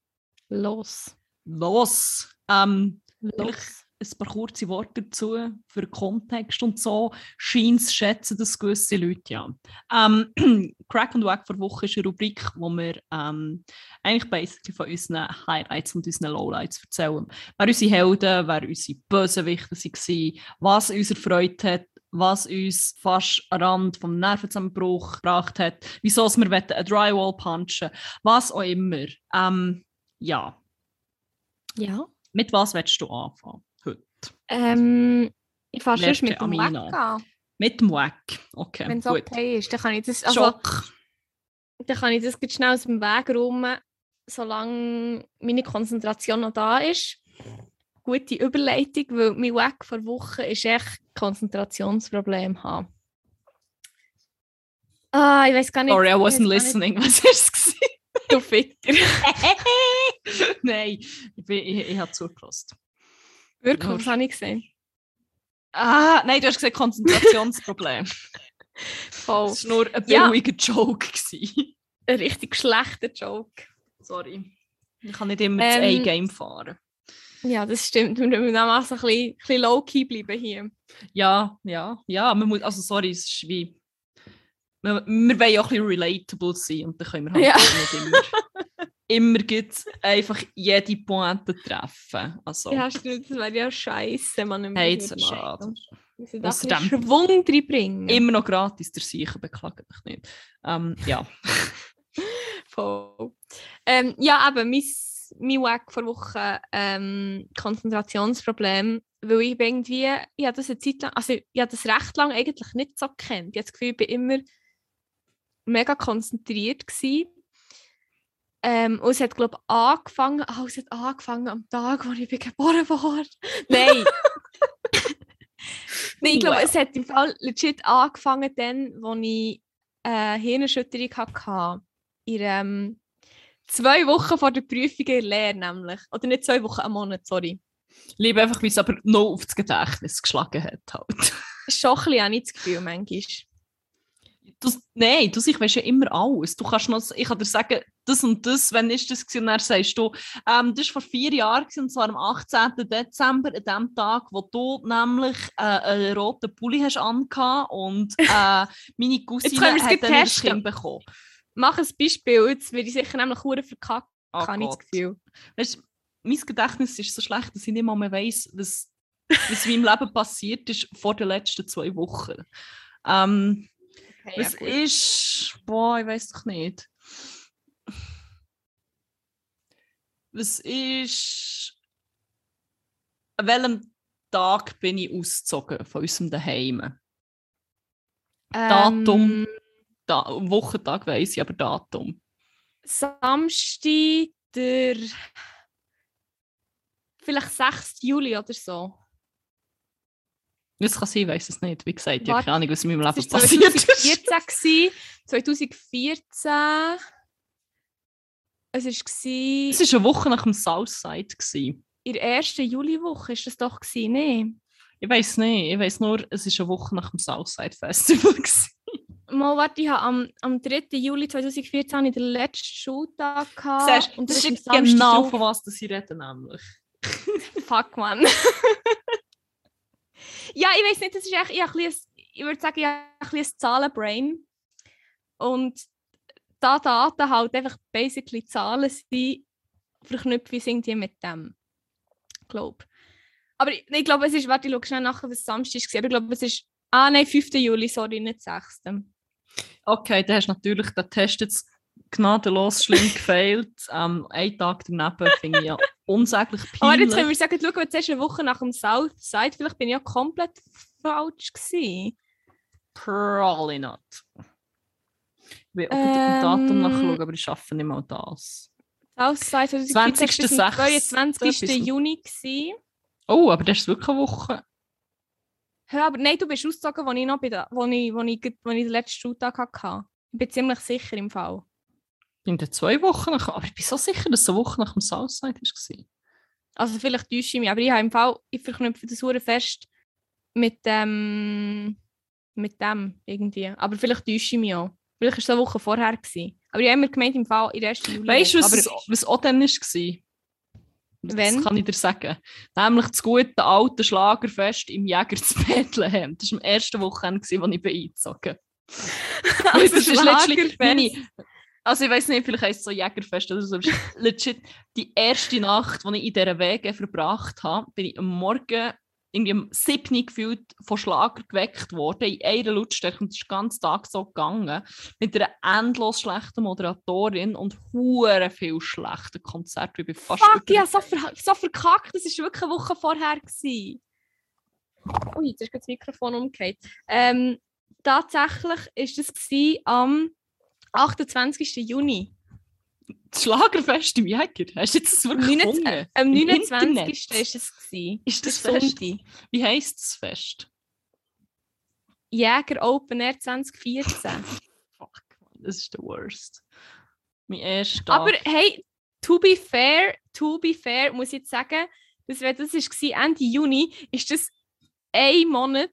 Los. Los! Ähm, Los. Ein paar kurze Worte dazu für den Kontext und so. Scheins schätzen das gewisse Leute ja. Ähm, Crack und Wack vor Woche ist eine Rubrik, wo wir ähm, eigentlich basically von unseren Highlights und unseren Lowlights erzählen. Wer unsere Helden, wer unsere Bösewichte waren, was uns erfreut hat, was uns fast am Rand vom Nervenzusammenbruch gebracht hat, wieso es wir wollen eine Drywall punchen, was auch immer. Ähm, ja, Ja. mit was willst du anfangen? Ähm, ich Werte sonst mit dem an. Mit dem Wack. Okay, Wenn es okay ist, dann kann ich das, also, Schock. dann kann ich das schnell aus dem Weg räumen, solange meine Konzentration noch da ist. Gute Überleitung, weil mein Wack vor Wochen ist echt Konzentrationsproblem haben. Ah, ich weiß gar nicht. Sorry, I wasn't listening. Was war es? Nicht, du Ficker. Nein, ich, bin- ich, ich habe zugelassen. Wirklich, was habe ich gesehen? Ah, nein, du hast gesagt Konzentrationsproblem. Voll. Das war nur ein Ja. billiger Joke. gewesen. Ein richtig schlechter Joke. Sorry. Ich kann nicht immer das Ähm, A-Game fahren. Ja, das stimmt. Wir müssen auch so ein bisschen, bisschen low-key bleiben hier. Ja, ja, ja. Man muss, also sorry, es ist wie... Wir, wir wollen ja auch ein bisschen relatable sein und dann können wir halt Ja. nicht immer, immer gibt's einfach jede Pointe treffen. Also, Ja, stimmt. Das wäre ja scheiße, man. hey, jetzt machen. Wir müssen da Schwung reinbringen. Immer noch gratis, der Sicher beklagen mich nicht. Ähm, ja. Voll. Ähm, ja, eben, mein, mein Wack vor Woche ähm, Konzentrationsproblem, weil ich irgendwie, ich habe das eine Zeit lang, also ich habe das recht lang eigentlich nicht so gekannt. Ich habe das Gefühl, ich bin immer mega konzentriert gewesen. Ähm, und es hat, glaube ich, angefangen, oh, es hat angefangen am Tag, wo ich bin geboren wurde. Nein! Nein, ich glaube, Wow. es hat im Fall legit angefangen dann, wo ich äh, Hirnerschütterung hatte. In, ähm, zwei Wochen vor der Prüfung in der Lehre nämlich. Oder nicht zwei Wochen, einen Monat, sorry. Liebe einfach, wie es aber noch auf das Gedächtnis geschlagen hat. Halt. Schon ein bisschen, habe ich das Gefühl, manchmal. Du, nein, du ich weißt ja immer alles. Du kannst noch, ich kann dir sagen, das und das, wenn ist das gewesen? Und dann sagst du, ähm, das war vor vier Jahren, gewesen, und zwar am 18. Dezember, an dem Tag, wo du nämlich äh, einen roten Pulli hast angehabt und äh, meine Cousine hat dann testen. Kind bekommen. mach ein Beispiel, jetzt werde ich sicher nämlich hure verkackt, Oh habe ich das. Gefühl. Weißt, mein Gedächtnis ist so schlecht, dass ich nicht mal mehr weiss, was, was in meinem Leben passiert ist vor den letzten zwei Wochen. Ähm, Okay, was ist. Boah, ich weiß doch nicht. Was ist. An welchem Tag bin ich ausgezogen von unserem Daheim? Datum. Ähm, Da Wochentag weiss ich, aber Datum. Samstag, der vielleicht 6. Juli oder so. Das kann sein, ich weiß es nicht. Wie gesagt, ich habe keine Ahnung, was in meinem Leben war passiert ist. 2014. gewesen. 2014. Es war Es war eine Woche nach dem Southside. gewesen. in der ersten Juliwoche, ist das doch gewesen, ne? Ich weiß nicht. Ich weiß nur, es war eine Woche nach dem Southside Festival. gewesen. Mal, warte, ich habe am, am 3. Juli 2014 habe ich den letzten Schultag gehabt. Siehst, und das das ist genau von was das ich rede, nämlich. Fuck, man. ja, ich weiß nicht, das ist echt, ich, ein bisschen, ich würde sagen, ich ein Zahlenbrain. Und da Daten halt einfach basically Zahlen sind, verknüpfe ich irgendwie mit dem. Glaub. Aber ich, ich glaube, es ist, warte, ich schaue schnell nachher, was Samstag war. Aber ich glaube, es ist, ah nein, 5. Juli, sorry, nicht 6. Okay, dann hast du natürlich den Test jetzt gnadenlos schlimm gefailt. Ähm, einen Tag daneben finde ich ja unsäglich Aber jetzt können peinlich. wir sagen, schau, jetzt erst eine Woche nach dem Southside, vielleicht bin ich ja komplett falsch gewesen. Probably not. Ich will auch ähm, Datum nachschauen, aber ich schaffe nicht mal das. Southside 20.06. 22. bis- Juni gewesen. Oh, aber das ist wirklich eine Woche. Ja, aber nein, du bist ausgezogen, als ich noch bei der, wo ich, wo ich, wo ich den letzten Schultag hatte. Ich bin ziemlich sicher im Fall. Ich bin dann zwei Wochen nach. Aber ich bin so sicher, dass es eine Woche nach dem Southside war. Also vielleicht täusche ich mich, aber ich habe im Fall, ich verknüpfe das hure fest mit dem, mit dem irgendwie. Aber vielleicht täusche ich mich auch. Vielleicht war es eine Woche vorher. Gewesen. Aber ich habe immer gemeint, im Fall in der ersten Juli. Weißt du, was, aber, was auch dann war? Wenn? Das kann ich dir sagen. Nämlich das gute alte Schlagerfest im Jäger zu Bethlehem. Das war am ersten Wochenende, als ich bin eingezogen Also das ist literally Schlagerfest. meine, also ich weiß nicht, vielleicht heisst es so Jägerfest oder so. legit die erste Nacht, die ich in dieser Wege verbracht habe, bin ich am Morgen irgendwie um 7 Uhr gefühlt von Schlager geweckt worden, in einer Lautstärke und es ist den ganzen Tag so gegangen, mit einer endlos schlechten Moderatorin und hure viel schlechten Konzert. Ich bin fast Fuck, über- ja, so, ver so verkackt. Das war wirklich eine Woche vorher. Gewesen. Ui, jetzt ist das Mikrofon umgekehrt. Ähm, tatsächlich war das am 28. Juni. Das Schlagerfest im Jäger. Hast du jetzt das wirklich 29 gefunden? Am Im 29. Internet? ist es. Gewesen. Ist das Der Fest? Sonntag. Wie heisst das Fest? Jäger Open Air 2014. Fuck, Mann, das ist der worst. Mein erster. Aber hey, to be fair, to be fair, muss ich jetzt sagen, das, wenn das war Ende Juni, ist das ein Monat,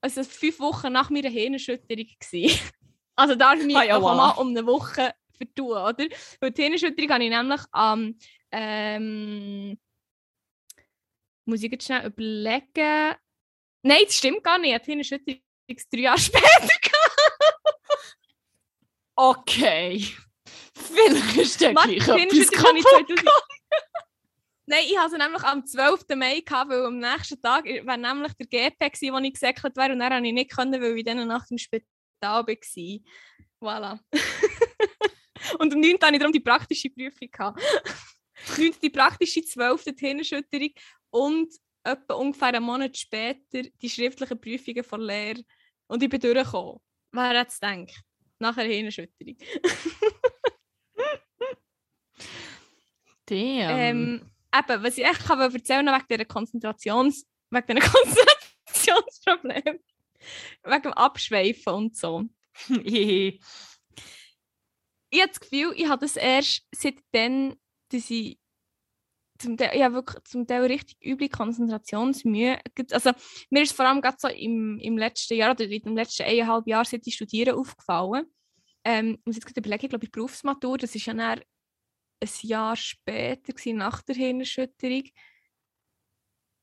also fünf Wochen nach meiner Hirnerschütterung gewesen. Also da habe ich mich Ah ja, mal um eine Woche vertun, oder? Weil die Hirnerschütterung habe ich nämlich am, ähm, muss ich jetzt schnell überlegen, nein, das stimmt gar nicht, die Hirnerschütterung ist drei Jahre später Okay. Vielleicht ist der gleich die etwas ich kaputt. 2000 Nein, ich habe sie nämlich am 12. Mai gehabt, weil am nächsten Tag war nämlich der GP, gewesen, wo ich gesäckelt wäre und dann konnte ich nicht, können, weil ich diese Nacht im Spital war. Voilà. und am 9. hatte ich darum die praktische Prüfung. Gehabt. 9. die praktische, 12. die Hirnerschütterung und etwa ungefähr einen Monat später die schriftlichen Prüfungen von Lehre. Und ich bin durchgekommen. Wer hätte es gedacht? Nach einer Hirnerschütterung. Damn. Ähm, eben, was ich echt kann erzählen wegen dieser Konzentrations... wegen diesen Konzentrationsproblemen. wegen dem Abschweifen und so. Ich habe das Gefühl, ich habe das erst seitdem, dass ich zum Teil, habe wirklich zum Teil richtig üble Konzentrationsmühe. Also mir ist vor allem gerade so im, im letzten Jahr oder in dem letzten eineinhalb Jahr, seit ich studiere, aufgefallen. Ähm, ich muss jetzt gerade überlegen, ich glaube, ich Berufsmatur, das ist ja dann ein Jahr später, gewesen, nach der Hirnerschütterung,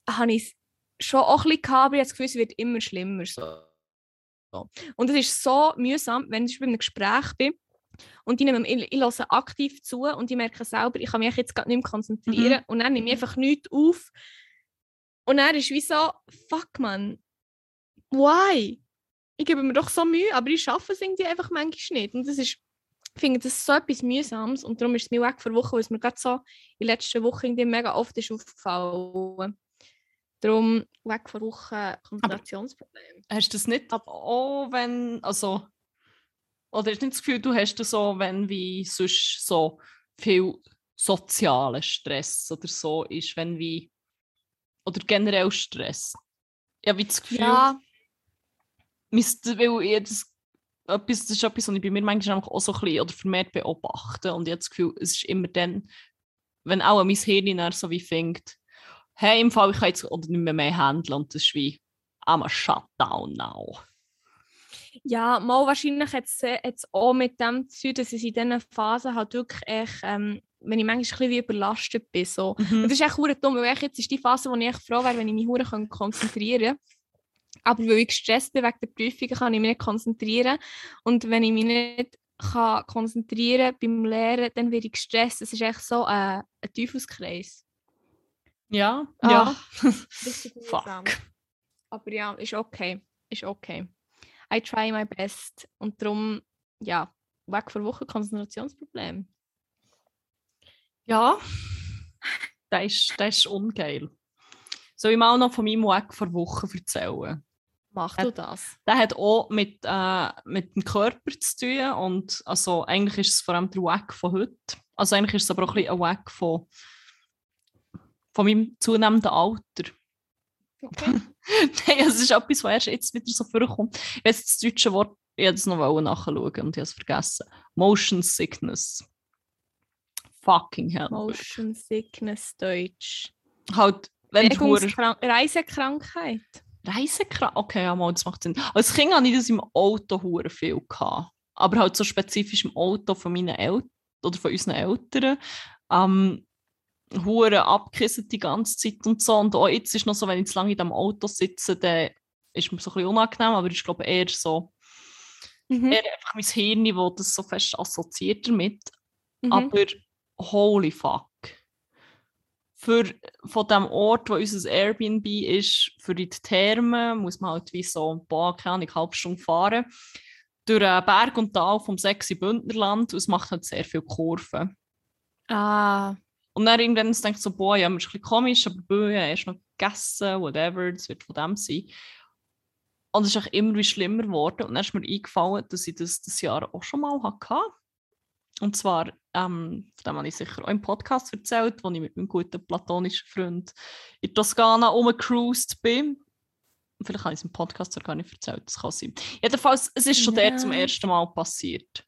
habe ich schon auch ein bisschen gehabt, aber ich habe das Gefühl, es wird immer schlimmer. So. Und es ist so mühsam, wenn ich bei einem Gespräch bin Und ich, nehme, ich, ich höre aktiv zu und ich merke selber, ich kann mich jetzt gerade nicht mehr konzentrieren. Und dann nehme ich einfach nichts auf. Und dann ist wie so, fuck man, why? Ich gebe mir doch so Mühe, aber ich schaffe es irgendwie einfach manchmal nicht. Und das ist, ich finde das so etwas Mühsames und darum ist es mir weg vor Wochen, weil es mir gerade so in den letzten Wochen irgendwie mega oft ist aufgefallen. Darum weg vor Wochen Konzentrationsproblem. Hast du das nicht auch, wenn, also, oder hast du nicht das Gefühl, du hast das so, wenn wie sonst so viel sozialer Stress oder so ist, wenn wie, oder generell Stress? Ich habe wie das Gefühl, Ja, weil ich das, etwas, das ist etwas, was ich bei mir manchmal auch so ein bisschen oder vermehrt beobachte und ich habe das Gefühl, es ist immer dann, wenn auch mein Hirn dann so wie fängt, hey, im Fall, ich kann jetzt oder nicht mehr, mehr handeln und das ist wie, I'm a shutdown now. Ja, mal wahrscheinlich hat es auch mit dem zu tun, dass ich in diesen Phasen halt wirklich echt, ähm, wenn ich manchmal ein bisschen wie überlastet bin. So. Mhm. das ist echt verdammt dumm, weil jetzt ist die Phase, wo ich echt froh wäre, wenn ich mich verdammt konzentrieren kann. Aber weil ich gestresst bin wegen der Prüfungen, kann ich mich nicht konzentrieren. Und wenn ich mich nicht kann konzentrieren beim Lehren, dann werde ich gestresst. Das ist echt so äh, ein Teufelskreis. Ja, Ah. ja. Richtig Fuck. Aber ja, ist okay. Ist okay. I try my best. Und darum, ja, weg vor Wochen Konzentrationsproblem. Ja, das ist, das ist ungeil. Soll ich mal noch von meinem Weg vor Wochen erzählen? Mach du das? Der hat auch mit, äh, mit dem Körper zu tun und also eigentlich ist es vor allem der Weg von heute. Also eigentlich ist es aber auch ein, bisschen ein Weg von, von meinem zunehmenden Alter. Okay. Nein, es ist etwas, was erst jetzt wieder so vorkommt. Ich weiß das deutsche Wort, ich hätte es noch nachschauen und ich habe es vergessen. Motion Sickness. Fucking hell. Motion Sickness Deutsch. Halt, wenn du Reisekrankheit. Reisekrank. Okay, ja, mal, das macht Sinn. Als Kind hatte ich das im Auto hure viel. Gehabt. Aber halt so spezifisch im Auto von meinen Eltern oder von unseren Eltern. Ähm, hure abgekissen die ganze Zeit und so. Und auch jetzt ist noch so, wenn ich zu lange in dem Auto sitze, dann ist mir so ein bisschen unangenehm, aber ich glaube eher so, Mhm. eher einfach mein Hirn, das das so fest assoziiert damit. Mhm. Aber holy fuck. Für, von dem Ort, wo unser Airbnb ist, für die Thermen, muss man halt wie so ein paar, keine Ahnung, halbe Stunde fahren. Durch äh, Berg und Tal vom Sechsi Bündnerland und es macht halt sehr viele Kurven. Ah, Und dann irgendwann denkt so, boah, ja, das ist ein bisschen komisch, aber boah, ja, erst noch gegessen, whatever, das wird von dem sein. Und es ist auch immer wie schlimmer geworden. Und dann ist mir eingefallen, dass ich das das Jahr auch schon mal hatte. Und zwar, ähm, von dem habe ich sicher auch im Podcast erzählt, wo ich mit meinem guten platonischen Freund in Toskana rumgecruised bin. Vielleicht habe ich es im Podcast sogar gar nicht erzählt, das kann sein. Jedenfalls, es ist schon der zum ersten Mal passiert.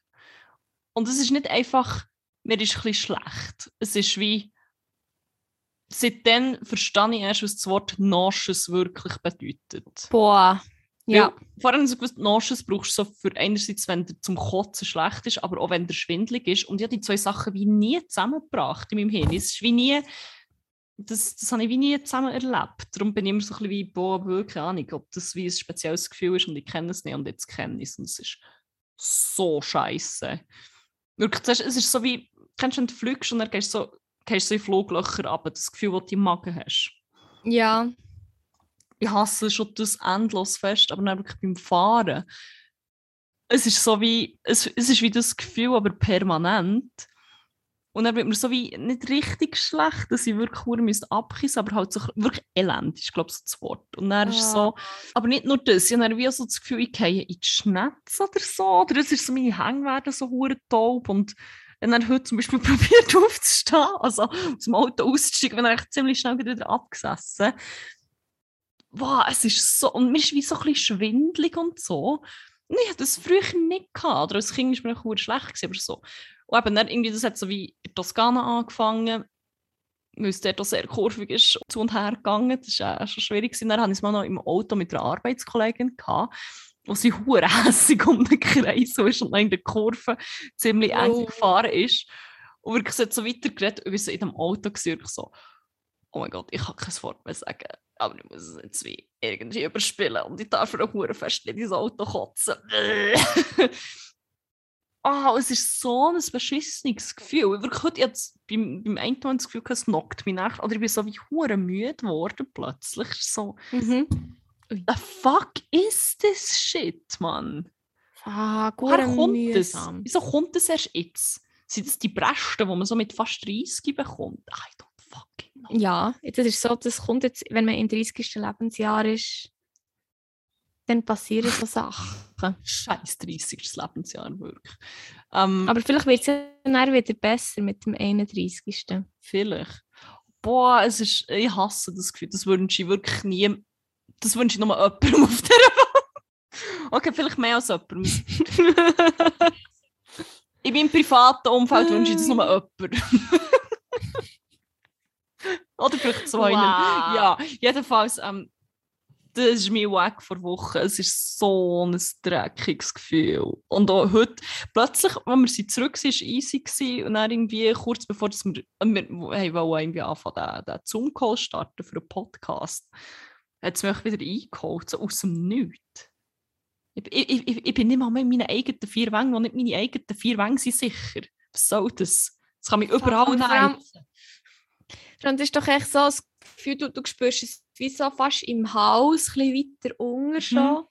Und es ist nicht einfach, mir ist ein bisschen schlecht. Es ist wie, seitdem verstehe ich erst, was das Wort Nauseous wirklich bedeutet. boah. Ja. Weil, vor allem so gewusst, Nauseous brauchst du so für einerseits, wenn der zum Kotzen schlecht ist, aber auch wenn der schwindelig ist. Und ich habe die zwei Sachen wie nie zusammengebracht in meinem Hirn. Es ist wie nie, das, das habe ich wie nie zusammen erlebt. Darum bin ich immer so ein bisschen wie, boah, wirklich keine Ahnung, ob das wie ein spezielles Gefühl ist und ich kenne es nicht und jetzt kenne ich es und es ist so scheiße. Wirklich, es ist so wie, kennst du, wenn du fliegst und dann gehst du so, gehst so in Fluglöcher aber das Gefühl, das du im Magen hast Ja. ich hasse schon das endlos fest, aber dann wirklich beim Fahren. Es ist so wie, es, es ist wie das Gefühl, aber permanent. Und dann wird mir so wie nicht richtig schlecht, dass ich wirklich hure müsste abkissen, aber halt so wirklich elend ist, glaube ich, so das Wort. Und dann ist es so, aber nicht nur das, ich habe wie so das Gefühl, ich gehe in die Schnetze oder so, oder es ist so, meine Hänge werden so hure taub und wenn er heute zum Beispiel probiert aufzustehen, also aus dem Auto auszusteigen, wenn er echt ziemlich schnell wieder abgesessen wow, es ist so, und mir ist wie so ein bisschen schwindelig und so. Und ich hatte das früher nicht gehabt, oder als Kind war mir auch schlecht, gewesen, aber so. Und eben dann irgendwie, das hat so wie in Toskana angefangen, weil es dort auch sehr kurvig ist, zu und her gegangen, das war auch schon schwierig. Dann hatte ich es mal noch im Auto mit einer Arbeitskollegin gehabt, wo sie hure hässig um den Kreis so ist und in der Kurve ziemlich eng Oh. gefahren ist. Und wirklich so so weitergeredet, und wir so in dem Auto ich so, oh mein Gott, ich kann kein Wort mehr sagen, aber ich muss es jetzt wie irgendwie überspielen und ich darf auch hure fest in dieses Auto kotzen. ah, es ist so ein beschissenes Gefühl. Wirklich, heute jetzt beim, beim einen Mal das Gefühl, es knockt mich nach. Oder ich bin so wie hure müde geworden plötzlich. So, Mhm. The fuck is this shit, Mann? Ah, Woher kommt mühsam. das? Wieso kommt das erst jetzt? Sind das die Bresten, die man so mit fast 30 bekommt? I don't fucking know. Ja, jetzt ist so, das kommt jetzt, wenn man im 30. Lebensjahr ist, dann passieren so Sachen. Scheiß 30. Lebensjahr, wirklich. Ähm, Aber vielleicht wird es dann wieder besser mit dem 31. Vielleicht. Boah, es ist, ich hasse das Gefühl. Das wünsche ich wirklich nie. Das wünsche ich nur jemandem auf der Welt. Okay, vielleicht mehr als jemandem. In meinem privaten Umfeld wünsche ich das nur jemandem. Oder vielleicht zwei. Wow. Ja, jedenfalls, ähm, das ist mein Weg vor Wochen. Es ist so ein dreckiges Gefühl. Und auch heute, plötzlich, wenn wir sie zurück waren, war easy. Gewesen, und dann irgendwie kurz bevor dass wir, wir hey, wollten irgendwie anfangen, den, den Zoom-Call starten für einen Podcast, hat es mich wieder eingeholt, so aus dem Nichts. Ich, ich, ich, ich bin nicht mal mehr in meinen eigenen vier Wängen, und nicht meine eigenen vier Wänge sind sicher. Was soll das? Das kann mich überall nehmen. Und es ist doch echt so das Gefühl, du, du spürst es wie so fast im Hals, ein bisschen weiter unten schon.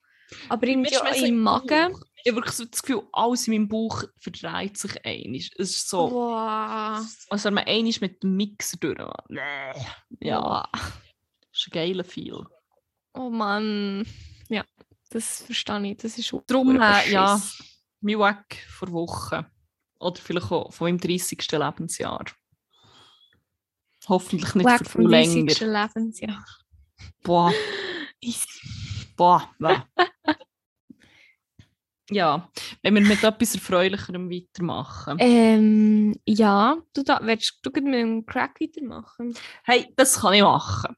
Aber irgendwie Mir ist auch mehr so im im Magen. Bauch. Ich habe wirklich so das Gefühl, alles in meinem Bauch verdreht sich einig. Es ist so, Wow. als wenn man einig mit dem Mixer durch. Ja, Wow. das ist ein geiler Feel. Oh Mann. Ja, das verstehe ich. Das ist Darum, äh, ja, mein Weg vor Wochen. Oder vielleicht auch von meinem 30. Lebensjahr. Hoffentlich nicht Weg für viel 30. länger. Lebensjahr. Boah, boah, boah. ja, wenn wir mit etwas Erfreulicherem weitermachen. Ähm, ja, du da, willst du mit dem Crack weitermachen? Hey, das kann ich machen.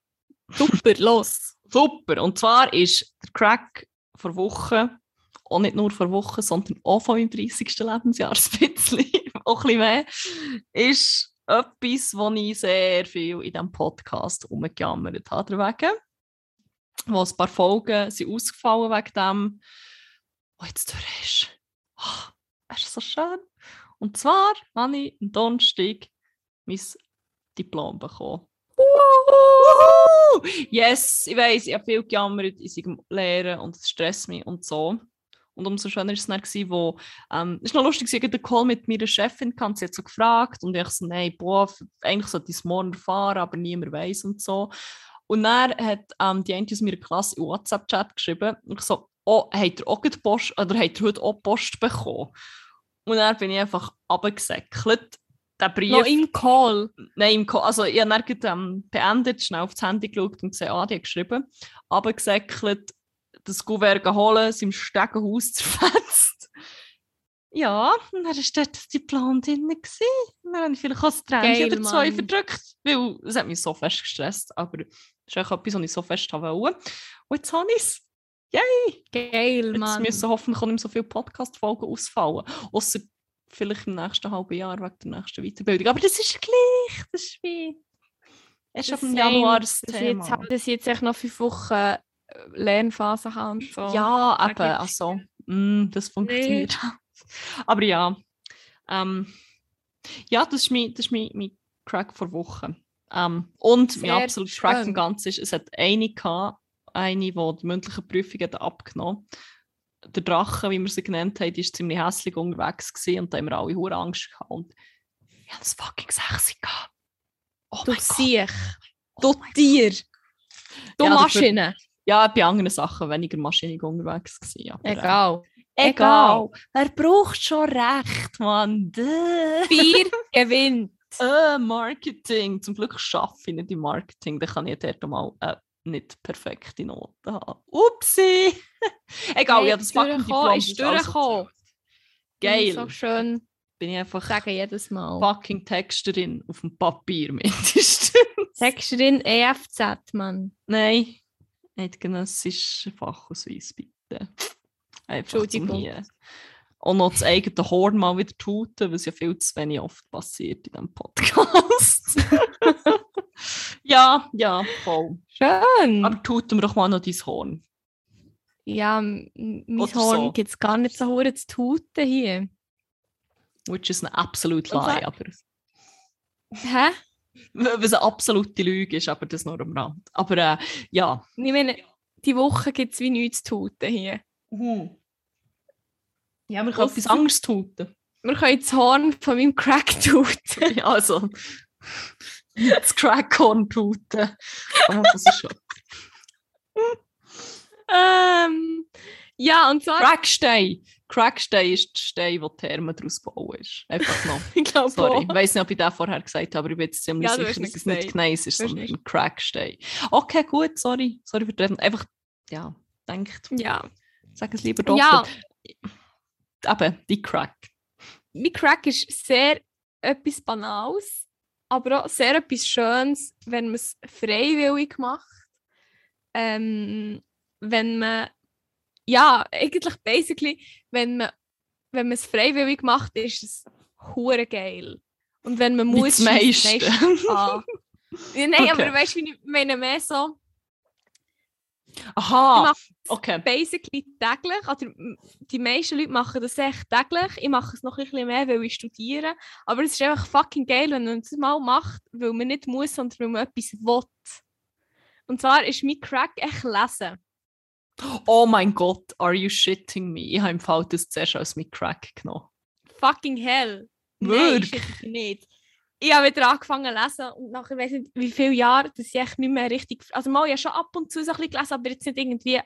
Super, los. Super. Und zwar ist der Crack vor Wochen, auch nicht nur vor Wochen, sondern auch von meinem 30. Lebensjahr ein bisschen, auch ein bisschen mehr, ist etwas, wo ich sehr viel in diesem Podcast umgejammert habe. Wegen, wo ein paar Folgen sind ausgefallen wegen dem, was jetzt durch ist. Oh, ist so schön. Und zwar habe ich am Donnerstag mein Diplom bekommen. Wuhu! Yes, ich weiß, ich habe viel gejammert in seinem Lehren und es stresst mich und so. Und umso schöner war es dann, wo, ähm, es war noch lustig, ich einen Call mit meiner Chefin, gehabt, sie hat so gefragt und ich so, nein, boah, eigentlich sollte ich es morgen erfahren, aber niemand weiß und so. Und dann hat ähm, die eine aus meiner Klasse in WhatsApp-Chat geschrieben und ich so, oh, habt ihr auch Post, oder habt ihr heute auch Post bekommen? Und dann bin ich einfach runtergesäckelt. Der Brief, Noch im Call. Nein, im Ko also ich habe dann gerade, ähm, beendet, schnell aufs Handy geschaut und gesehen, ah, die hat geschrieben, runtergesäckelt, das Kuvert holen, es im Stegenhaus zerfetzt. Ja, und dann war dort das Diplom drin. gewesen. Dann habe ich vielleicht auch das Tränchen Geil, oder zwei Mann. verdrückt, weil es hat mich so fest gestresst, aber das ist auch etwas, was ich so fest wollte. Und jetzt habe ich es. Geil, Jetzt Mann. müssen hoffentlich auch nicht mehr so viele Podcast-Folgen ausfallen. Außer vielleicht im nächsten halben Jahr wegen der nächsten Weiterbildung. Aber das ist gleich. Das ist wie. Erst ab dem Januar das Thema. jetzt, dass ich jetzt echt noch fünf Wochen äh, Lernphase habe und so. Ja, eben. Also, mm, das funktioniert. Aber ja. Ähm, ja, das ist mein, das ist mein, mein Crack vor Wochen. Ähm, und mein absoluter Crack im. Ganzen ist, es hat eine gehabt, eine, die die mündliche Prüfung hat abgenommen Der Drache, wie wir sie genannt haben, war ziemlich hässlich unterwegs gewesen, und da haben wir alle hure Angst gehabt. Und ich hatte das fucking 6 gehabt. Oh Du siehst. Oh Du Tier. Du Ja, dafür- Maschine. Ja, bei anderen Sachen weniger maschinell unterwegs gewesen. äh, Egal. Egal. Er braucht schon recht, Mann. Vier gewinnt. Äh, Marketing. Zum Glück arbeite ich nicht im Marketing. Dann kann ich dort mal äh, nicht perfekte Noten haben. Upsi! Egal, ja, das fucking Diplom ist durchgekommen. Geil. So schön Bin ich einfach sagen jedes Mal. fucking Texterin auf dem Papier mindestens. Texterin EFZ, Mann. Nein, eidgenössische Fachausweis, bitte. Einfach Entschuldigung. Und noch das eigene Horn mal wieder tuten, was ja viel zu wenig oft passiert in diesem Podcast. ja, ja, voll. Schön. Aber tuten wir doch mal noch dein Horn. ja, mein Oder Horn so. gibt es gar nicht so hure zu tuten hier. Which is an absolute lie, aber Hä? was eine absolute Lüge ist, aber das nur am Rand. Aber äh, ja. Ich meine, die Woche gibt es wie nichts zu tun hier. Ja, wir können etwas anderes tun. Wir können das Horn von meinem Crack ja, also. Das Crackhorn tuten. Aber das ist schon. ähm, ja, und zwar, Crackstein. Crackstein ist der Stein, wo die Therme daraus bauen ist. Einfach noch. ich glaube Sorry, ich auch. weiß nicht, ob ich das vorher gesagt habe, aber ich bin jetzt ziemlich Ja, sicher, dass nicht es nicht. Gneis ist, sondern ein Crackstein. Okay, gut, sorry. Sorry für den. Einfach, ja, denkt, Ja, sag es lieber ja doppelt. Eben, die Crack. mein Crack ist sehr etwas Banales, aber auch sehr etwas Schönes, wenn man es freiwillig macht. Ähm, wenn man, ja, eigentlich basically, wenn man, wenn man es freiwillig macht, ist es hure geil. Und wenn man muss, meiste. meistens an. Ja, Nein, Okay. aber weißt du, ich meine mehr so Aha, Ich mach- okay. basically täglich, m- die meisten Leute machen das echt täglich. Ich mache es noch ein bisschen mehr, weil ich studiere. Aber es ist einfach fucking geil, wenn man es mal macht, weil man nicht muss, sondern weil man etwas will. Und zwar ist mein Crack echt lesen. Oh mein Gott, are you shitting me? Ich habe im Fall das zuerst als mit Crack genommen. Fucking hell. Wirklich? Nein, shit, nicht. Ich habe wieder angefangen zu lesen und nach ich weiß nicht wie viele Jahren, dass ich echt nicht mehr richtig. Also mal ja schon ab und zu so ein bisschen gelesen, aber jetzt nicht irgendwie